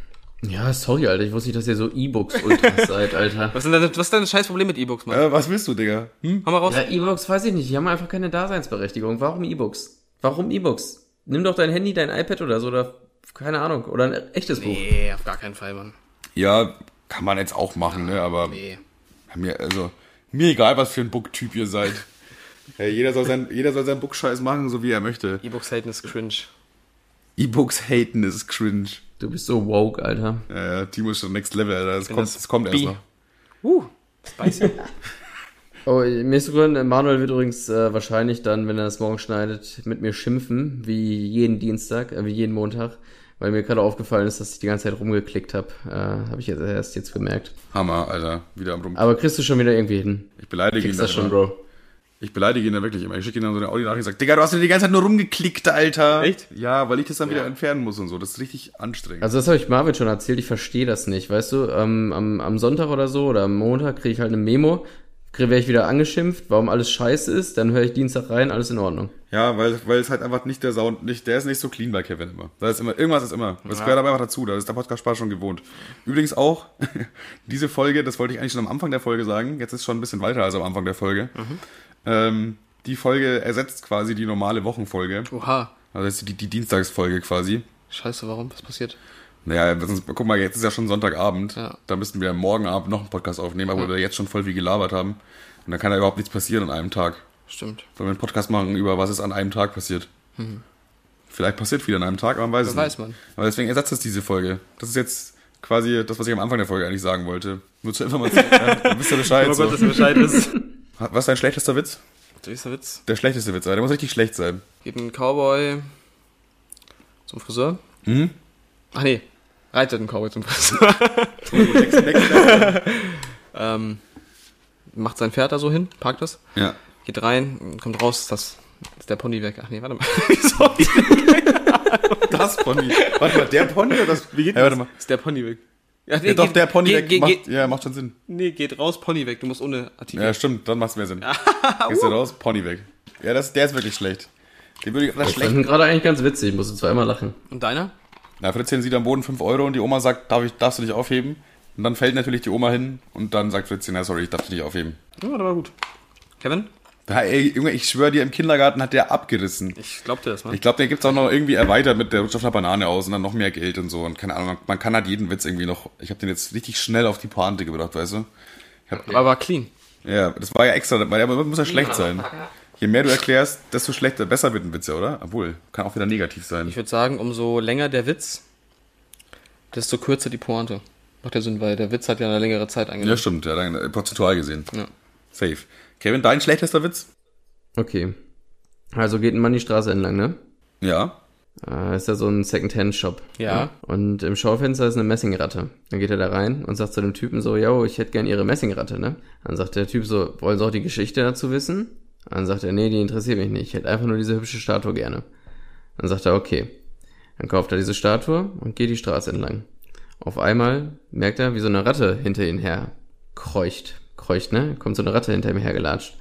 Ja, sorry, Alter. Ich wusste nicht, dass ihr so E-Books ultras (laughs) seid, Alter. Was ist denn, dein- was ist denn das scheiß Problem mit E-Books, Mann? Äh, was willst du, Digga? Hm? Hau mal raus. Ja, E-Books weiß ich nicht. Die haben einfach keine Daseinsberechtigung. Warum E-Books? Warum E-Books? Nimm doch dein Handy, dein iPad oder so oder keine Ahnung. Oder ein echtes Buch. Nee, auf gar keinen Fall, Mann. Ja, kann man jetzt auch machen, ne? Aber Nee. mir, also, mir egal, was für ein Booktyp ihr seid. Ja, jeder soll sein, jeder soll seinen Bookscheiß machen, so wie er möchte. E-Books haten ist cringe. E-Books haten ist cringe. Du bist so woke, Alter. Ja, ja, Timo ist schon next level, Alter. Das kommt, das das kommt erst noch. Uh, spicy. (laughs) Oh, mir ist sogar, Manuel wird übrigens äh, wahrscheinlich dann, wenn er das morgen schneidet, mit mir schimpfen, wie jeden Dienstag, äh, wie jeden Montag, weil mir gerade aufgefallen ist, dass ich die ganze Zeit rumgeklickt habe. Äh, habe ich jetzt erst jetzt gemerkt. Hammer, Alter. Wieder am Rum. Aber kriegst du schon wieder irgendwie hin. Ich beleidige ihn Kriegst da das schon. Bro. Ich beleidige ihn da wirklich immer. Ich schicke ihm dann so eine Audio-Nachricht und sage, Digga, du hast ja die ganze Zeit nur rumgeklickt, Alter. Echt? Ja, weil ich das dann wieder entfernen muss und so. Das ist richtig anstrengend. Also das habe ich Marvin schon erzählt, ich verstehe das nicht, weißt du, ähm, am, am Sonntag oder so oder am Montag kriege ich halt eine Memo, werde ich wieder angeschimpft, warum alles scheiße ist, dann höre ich Dienstag rein, alles in Ordnung. Ja, weil, weil es halt einfach nicht der Sound, nicht, der ist nicht so clean bei Kevin immer. Da ist immer, irgendwas ist immer. Das gehört aber einfach dazu, da ist der Podcast Spaß schon gewohnt. Übrigens auch, (laughs) diese Folge, das wollte ich eigentlich schon am Anfang der Folge sagen, jetzt ist schon ein bisschen weiter als am Anfang der Folge. Ähm, die Folge ersetzt quasi die normale Wochenfolge. Oha. Also das die, die Dienstagsfolge quasi. Scheiße, warum? Was passiert? Naja, sonst, guck mal, jetzt ist ja schon Sonntagabend. Ja. Da müssten wir morgen Abend noch einen Podcast aufnehmen, aber wir jetzt schon voll viel gelabert haben. Und dann kann ja überhaupt nichts passieren an einem Tag. Stimmt. Sollen wir einen Podcast machen über was ist an einem Tag passiert? Vielleicht passiert viel an einem Tag, aber man weiß Wer es weiß nicht. man. Aber deswegen ersetzt es diese Folge. Das ist jetzt quasi das, was ich am Anfang der Folge eigentlich sagen wollte. Nur zur Information. (laughs) ja, dann wisst ihr Bescheid. Oh so. Gott, dass du Bescheid ist. Was ist dein schlechtester Witz? Nächster Witz. Der schlechteste Witz, der muss richtig schlecht sein. Geht ein Cowboy zum Friseur. Mhm. Ach nee, reitet ein Cowboy zum Friseur. (laughs) ähm, macht sein Pferd da so hin, parkt das, Ja. geht rein, kommt raus, ist das ist der Pony weg. Ach nee, warte mal. (laughs) Sorry. Das Pony. Warte mal, der Pony oder das? Wie geht hey, warte mal. Ist der Pony weg? Ja, nee, Ja, doch, geht- der Pony geht- weg. geht- macht, geht- ja, macht schon Sinn. Nee, geht raus, Pony weg. Du musst ohne Artikel. Ja, stimmt, dann macht es mehr Sinn. (laughs) Gehst du raus, Pony weg. Ja, das, der ist wirklich schlecht. Den würde ich, das Ich schlecht. gerade eigentlich ganz witzig, ich musste zweimal lachen. Und deiner? Na, Fritzchen sieht am Boden 5 Euro und die Oma sagt, darf ich, darfst du nicht aufheben? Und dann fällt natürlich die Oma hin und dann sagt Fritzchen, ja, sorry, ich darf dich nicht aufheben. Ja, das war gut. Kevin? Ja, ey, Junge, ich schwöre dir, im Kindergarten hat der abgerissen. Ich glaub dir das, ne? Ich glaube, der gibt's auch noch irgendwie erweitert mit der rutscht auf einer Banane aus und dann noch mehr Geld und so. Und keine Ahnung, man kann halt jeden Witz irgendwie noch. Ich habe den jetzt richtig schnell auf die Pointe gebracht, weißt du? Ich hab, Aber war clean. ja, das war ja extra, weil der muss ja schlecht sein. Je mehr du erklärst, desto schlechter, besser wird ein Witz, ja, oder? Obwohl, kann auch wieder negativ sein. Ich würde sagen, umso länger der Witz, desto kürzer die Pointe. Macht ja Sinn, weil der Witz hat ja eine längere Zeit Ja, eingenommen. stimmt, ja, dann prozentual gesehen. Ja. Safe. Kevin, dein schlechtester Witz? Okay. Also geht ein Mann die Straße entlang, ne? Ja. Äh, ist ja so ein Second-Hand-Shop. Ja. Und im Schaufenster ist eine Messingratte. Dann geht er da rein und sagt zu dem Typen so, yo, ich hätte gern ihre Messingratte, ne? Dann sagt der Typ so, wollen Sie auch die Geschichte dazu wissen? Dann sagt er, nee, die interessiert mich nicht. Ich hätte einfach nur diese hübsche Statue gerne. Dann sagt er, okay. Dann kauft er diese Statue und geht die Straße entlang. Auf einmal merkt er, wie so eine Ratte hinter ihn her kreucht. Kreucht, ne? Kommt so eine Ratte hinter ihm hergelatscht.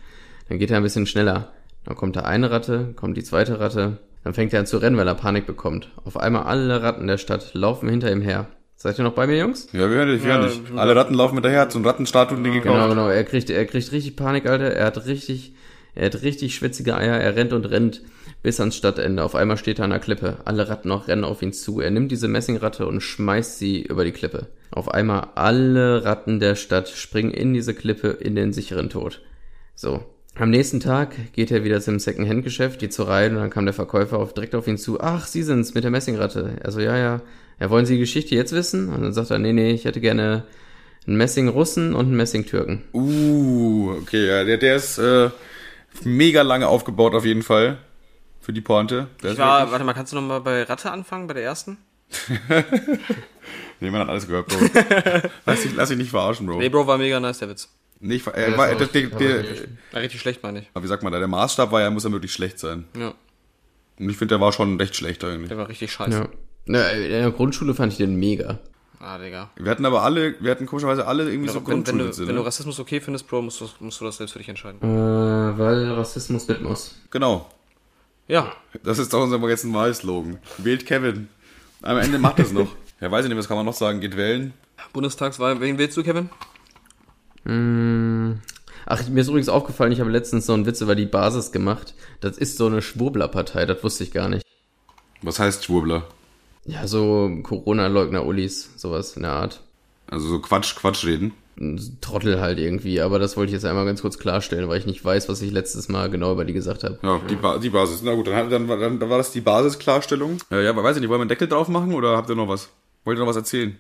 Dann geht er ein bisschen schneller. Dann kommt da eine Ratte, kommt die zweite Ratte. Dann fängt er an zu rennen, weil er Panik bekommt. Auf einmal alle Ratten der Stadt laufen hinter ihm her. Seid ihr noch bei mir, Jungs? Ja, wir hören dich, wir hören dich. Alle Ratten laufen hinterher, hat so ein Rattenstatuen-Ding gekauft. Genau, genau. Er kriegt, er kriegt richtig Panik, Alter. Er hat richtig, er hat richtig schwitzige Eier. Er rennt und rennt bis ans Stadtende. Auf einmal steht er an der Klippe. Alle Ratten noch rennen auf ihn zu. Er nimmt diese Messingratte und schmeißt sie über die Klippe. Auf einmal alle Ratten der Stadt springen in diese Klippe in den sicheren Tod. So. Am nächsten Tag geht er wieder zum Second-Hand-Geschäft, geht zur Reihe und dann kam der Verkäufer auf, direkt auf ihn zu. Ach, Sie sind's mit der Messingratte. Also ja, ja. Ja, wollen Sie die Geschichte jetzt wissen? Und dann sagt er, nee, nee, ich hätte gerne einen Messing-Russen und einen Messing-Türken. Uh, okay, ja, der, der ist äh, mega lange aufgebaut auf jeden Fall. Für die Pointe. Der Ich war, wirklich- warte mal, kannst du noch mal bei Ratte anfangen, bei der ersten? (laughs) Nee, man hat alles gehört, Bro. (laughs) lass, dich, lass dich nicht verarschen, Bro. Nee, Bro, war mega nice, der Witz. Nee, ich, war- war, der, der, der, War richtig schlecht, meine ich. aber wie sagt man da, der Maßstab war ja, muss ja wirklich schlecht sein. Ja, Und ich finde, der war schon recht schlecht eigentlich. der war richtig scheiße. Ja. Na, in der Grundschule fand ich den mega. Ah, Digga. Wir hatten aber alle, wir hatten komischerweise alle irgendwie so wenn, wenn, du, wenn du ne? Rassismus okay findest, Bro, musst du, musst du das selbst für dich entscheiden. Äh, weil Rassismus mit muss. Genau. Ja, Das ist doch unser jetzt Wahlslogan. Wählt Kevin. Am Ende macht es noch. (laughs) Ja, weiß ich nicht, was kann man noch sagen? Geht wählen. Bundestagswahl. Wen willst du, Kevin? Mm. Ach, mir ist übrigens aufgefallen, ich habe letztens so einen Witz über die Basis gemacht. Das ist so eine Schwurblerpartei, das wusste ich gar nicht. Was heißt Schwurbler? Ja, so Corona-Leugner-Ulis, sowas in der Art. Also so Quatsch, Quatsch reden. Trottel halt irgendwie, aber das wollte ich jetzt einmal ganz kurz klarstellen, weil ich nicht weiß, was ich letztes Mal genau über die gesagt habe. Ja, die, ba die Basis. Na gut, dann, dann, dann, dann war das die Basisklarstellung. Äh, ja, aber weiß ich nicht, wollen wir einen Deckel drauf machen oder habt ihr noch was? Wollt ihr noch was erzählen?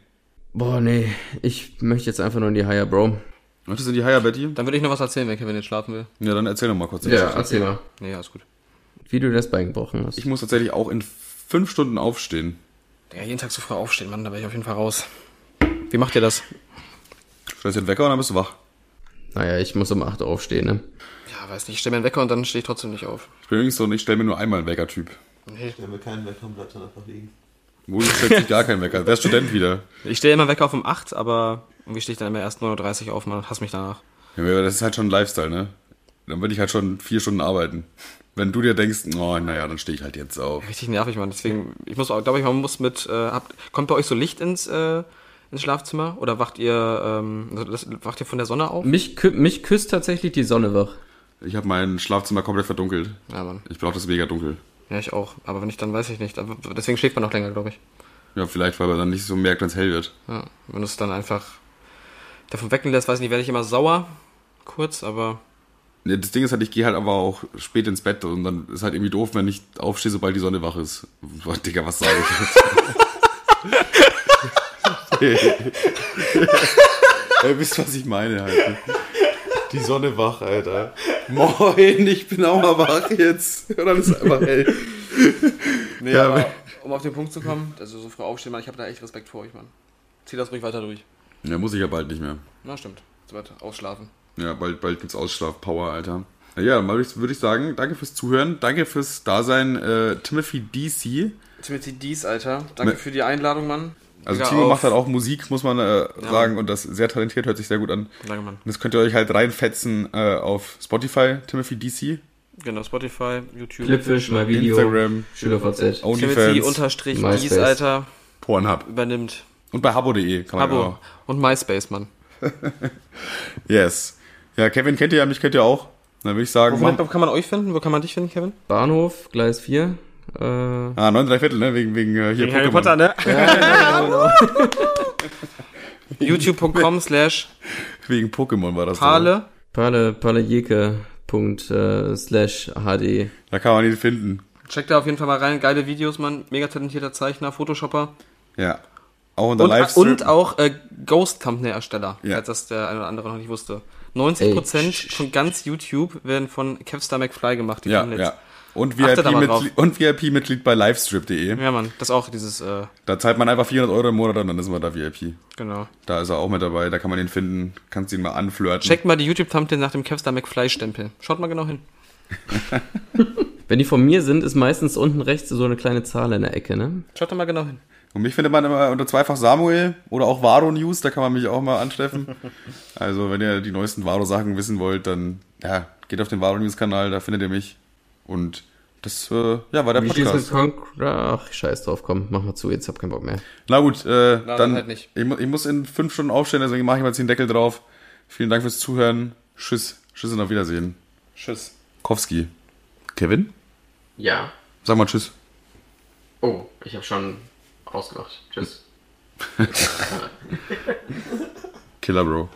Boah, nee, ich möchte jetzt einfach nur in die Higher, Bro. Was ist denn die Higher Betty? Dann würde ich noch was erzählen, wenn Kevin jetzt schlafen will. Ja, dann erzähl doch mal kurz. Ja, erzähl mal. Nee, alles gut. Wie du das Bein gebrochen hast. Ich muss tatsächlich auch in fünf Stunden aufstehen. Digga, jeden Tag so früh aufstehen, Mann, da wäre ich auf jeden Fall raus. Wie macht ihr das? Stellst den Wecker und dann bist du wach. Naja, ich muss um 8 Uhr aufstehen, ne? Ja, weiß nicht, ich stelle mir einen Wecker und dann stehe ich trotzdem nicht auf. Ich bin übrigens so, ich stelle mir nur einmal einen Wecker-Typ. Nee. Der mir keinen Wecker und bleibt dann einfach liegen. Wo stellt sich gar keinen Wecker? Wer ist Student wieder? Ich stelle immer Wecker auf um 8, aber irgendwie stehe ich dann immer erst 9.30 Uhr auf, man hasst mich danach. Ja, aber das ist halt schon ein Lifestyle, ne? Dann würde ich halt schon vier Stunden arbeiten. Wenn du dir denkst, oh, naja, dann stehe ich halt jetzt auf. Richtig nervig, Mann. Deswegen, ich muss auch, glaube ich, man muss mit, äh, habt, kommt bei euch so Licht ins, äh, ins Schlafzimmer? Oder wacht ihr, ähm, also das, wacht ihr von der Sonne auf? Mich, kü mich küsst tatsächlich die Sonne wach. Ich habe mein Schlafzimmer komplett verdunkelt. Ja, Mann. Ich brauche das mega dunkel. Ja, ich auch. Aber wenn ich dann, weiß ich nicht. Aber deswegen schläft man auch länger, glaube ich. Ja, vielleicht, weil man dann nicht so merkt, wenn es hell wird. Ja, wenn du es dann einfach davon wecken lässt, weiß ich nicht, werde ich immer sauer. Kurz, aber Ja, das Ding ist halt, ich gehe halt aber auch spät ins Bett und dann ist halt irgendwie doof, wenn ich aufstehe, sobald die Sonne wach ist. (laughs) Boah, Digga, was sage ich jetzt? (laughs) (laughs) Ihr wisst, was ich meine halt. Die Sonne wach, Alter. Moin, ich bin auch mal wach jetzt. Und dann ist es einfach hell. Nee, Ja, aber um auf den Punkt zu kommen, also so früh aufstehen, Mann, ich habe da echt Respekt vor euch, Mann. Zieh das ruhig weiter durch. Ja, muss ich ja bald nicht mehr. Na, stimmt. So weit ausschlafen. Ja, bald, bald gibt's Ausschlaf-Power, Alter. Ja, mal würde ich sagen, danke fürs Zuhören, danke fürs Dasein, äh, Timothy DC. Timothy Dies, Alter. Danke für die Einladung, Mann. Also Timo auf- macht halt auch Musik, muss man äh, sagen, und das sehr talentiert, hört sich sehr gut an. Danke, Mann. Und das könnt ihr euch halt reinfetzen äh, auf Spotify, Timothy DC, Genau, Spotify, YouTube. Clipfish, My Video, Instagram, SchülerVZ. Timothy OnlyFans, unterstrich MySpace. Dies, Alter. Pornhub. Übernimmt. Und bei habo.de kann man Abo. auch. Und MySpace, Mann. (laughs) Yes. Ja, Kevin kennt ihr ja, mich kennt ihr auch. Dann würde ich sagen, wo kann man euch finden? Wo kann man dich finden, Kevin? Bahnhof, Gleis 4. Äh, ah, 9 3 Viertel, ne? Wegen, wegen äh, hier Harry Pokémon. Potter, ne? (laughs) YouTube.com slash Wegen Pokémon war das. Pale. Pale, palejeke. Punkt, äh, slash HD. Da kann man ihn finden. Checkt da auf jeden Fall mal rein. Geile Videos, Mann. Mega talentierter Zeichner, Photoshopper. Ja. Auch unter Und, Livestream. und auch äh, Ghost Thumbnail Ersteller, Ja. falls das der eine oder andere noch nicht wusste. 90% Ey, von ganz YouTube werden von Kevstar McFly gemacht, die Ja, Thumbnails. ja. Und. VIP-Mitglied und VIP-Mitglied bei livestrip.de. Ja, Mann, das ist auch dieses, äh, Da zahlt man einfach 400 Euro im Monat und dann ist man da VIP. genau. Da ist er auch mit dabei, da kann man ihn finden, kannst ihn mal anflirten. Checkt mal die YouTube-Thumbnail nach dem Kevstar McFly-Stempel. Schaut mal genau hin. (laughs) Wenn die von mir sind, ist meistens unten rechts so eine kleine Zahl in der Ecke, ne? Schaut da mal genau hin. Und mich findet man immer unter zweifach Samuel oder auch Varo News, da kann man mich auch mal antreffen. (laughs) also, wenn ihr die neuesten Varo-Sachen wissen wollt, dann ja, geht auf den Varo News-Kanal, da findet ihr mich. Und das äh, ja, war der Wie steht's mit Podcast. Ach, scheiß drauf, komm, mach mal zu, jetzt hab keinen Bock mehr. Na gut, äh, dann dann, halt nicht. Ich, ich muss in fünf Stunden aufstehen, deswegen mache ich mal jetzt den Deckel drauf. Vielen Dank fürs Zuhören. Tschüss. Tschüss und auf Wiedersehen. Tschüss. Kowski. Kevin? Ja. Sag mal Tschüss. Oh, ich habe schon ausgemacht. Tschüss. (laughs) Killer Bro.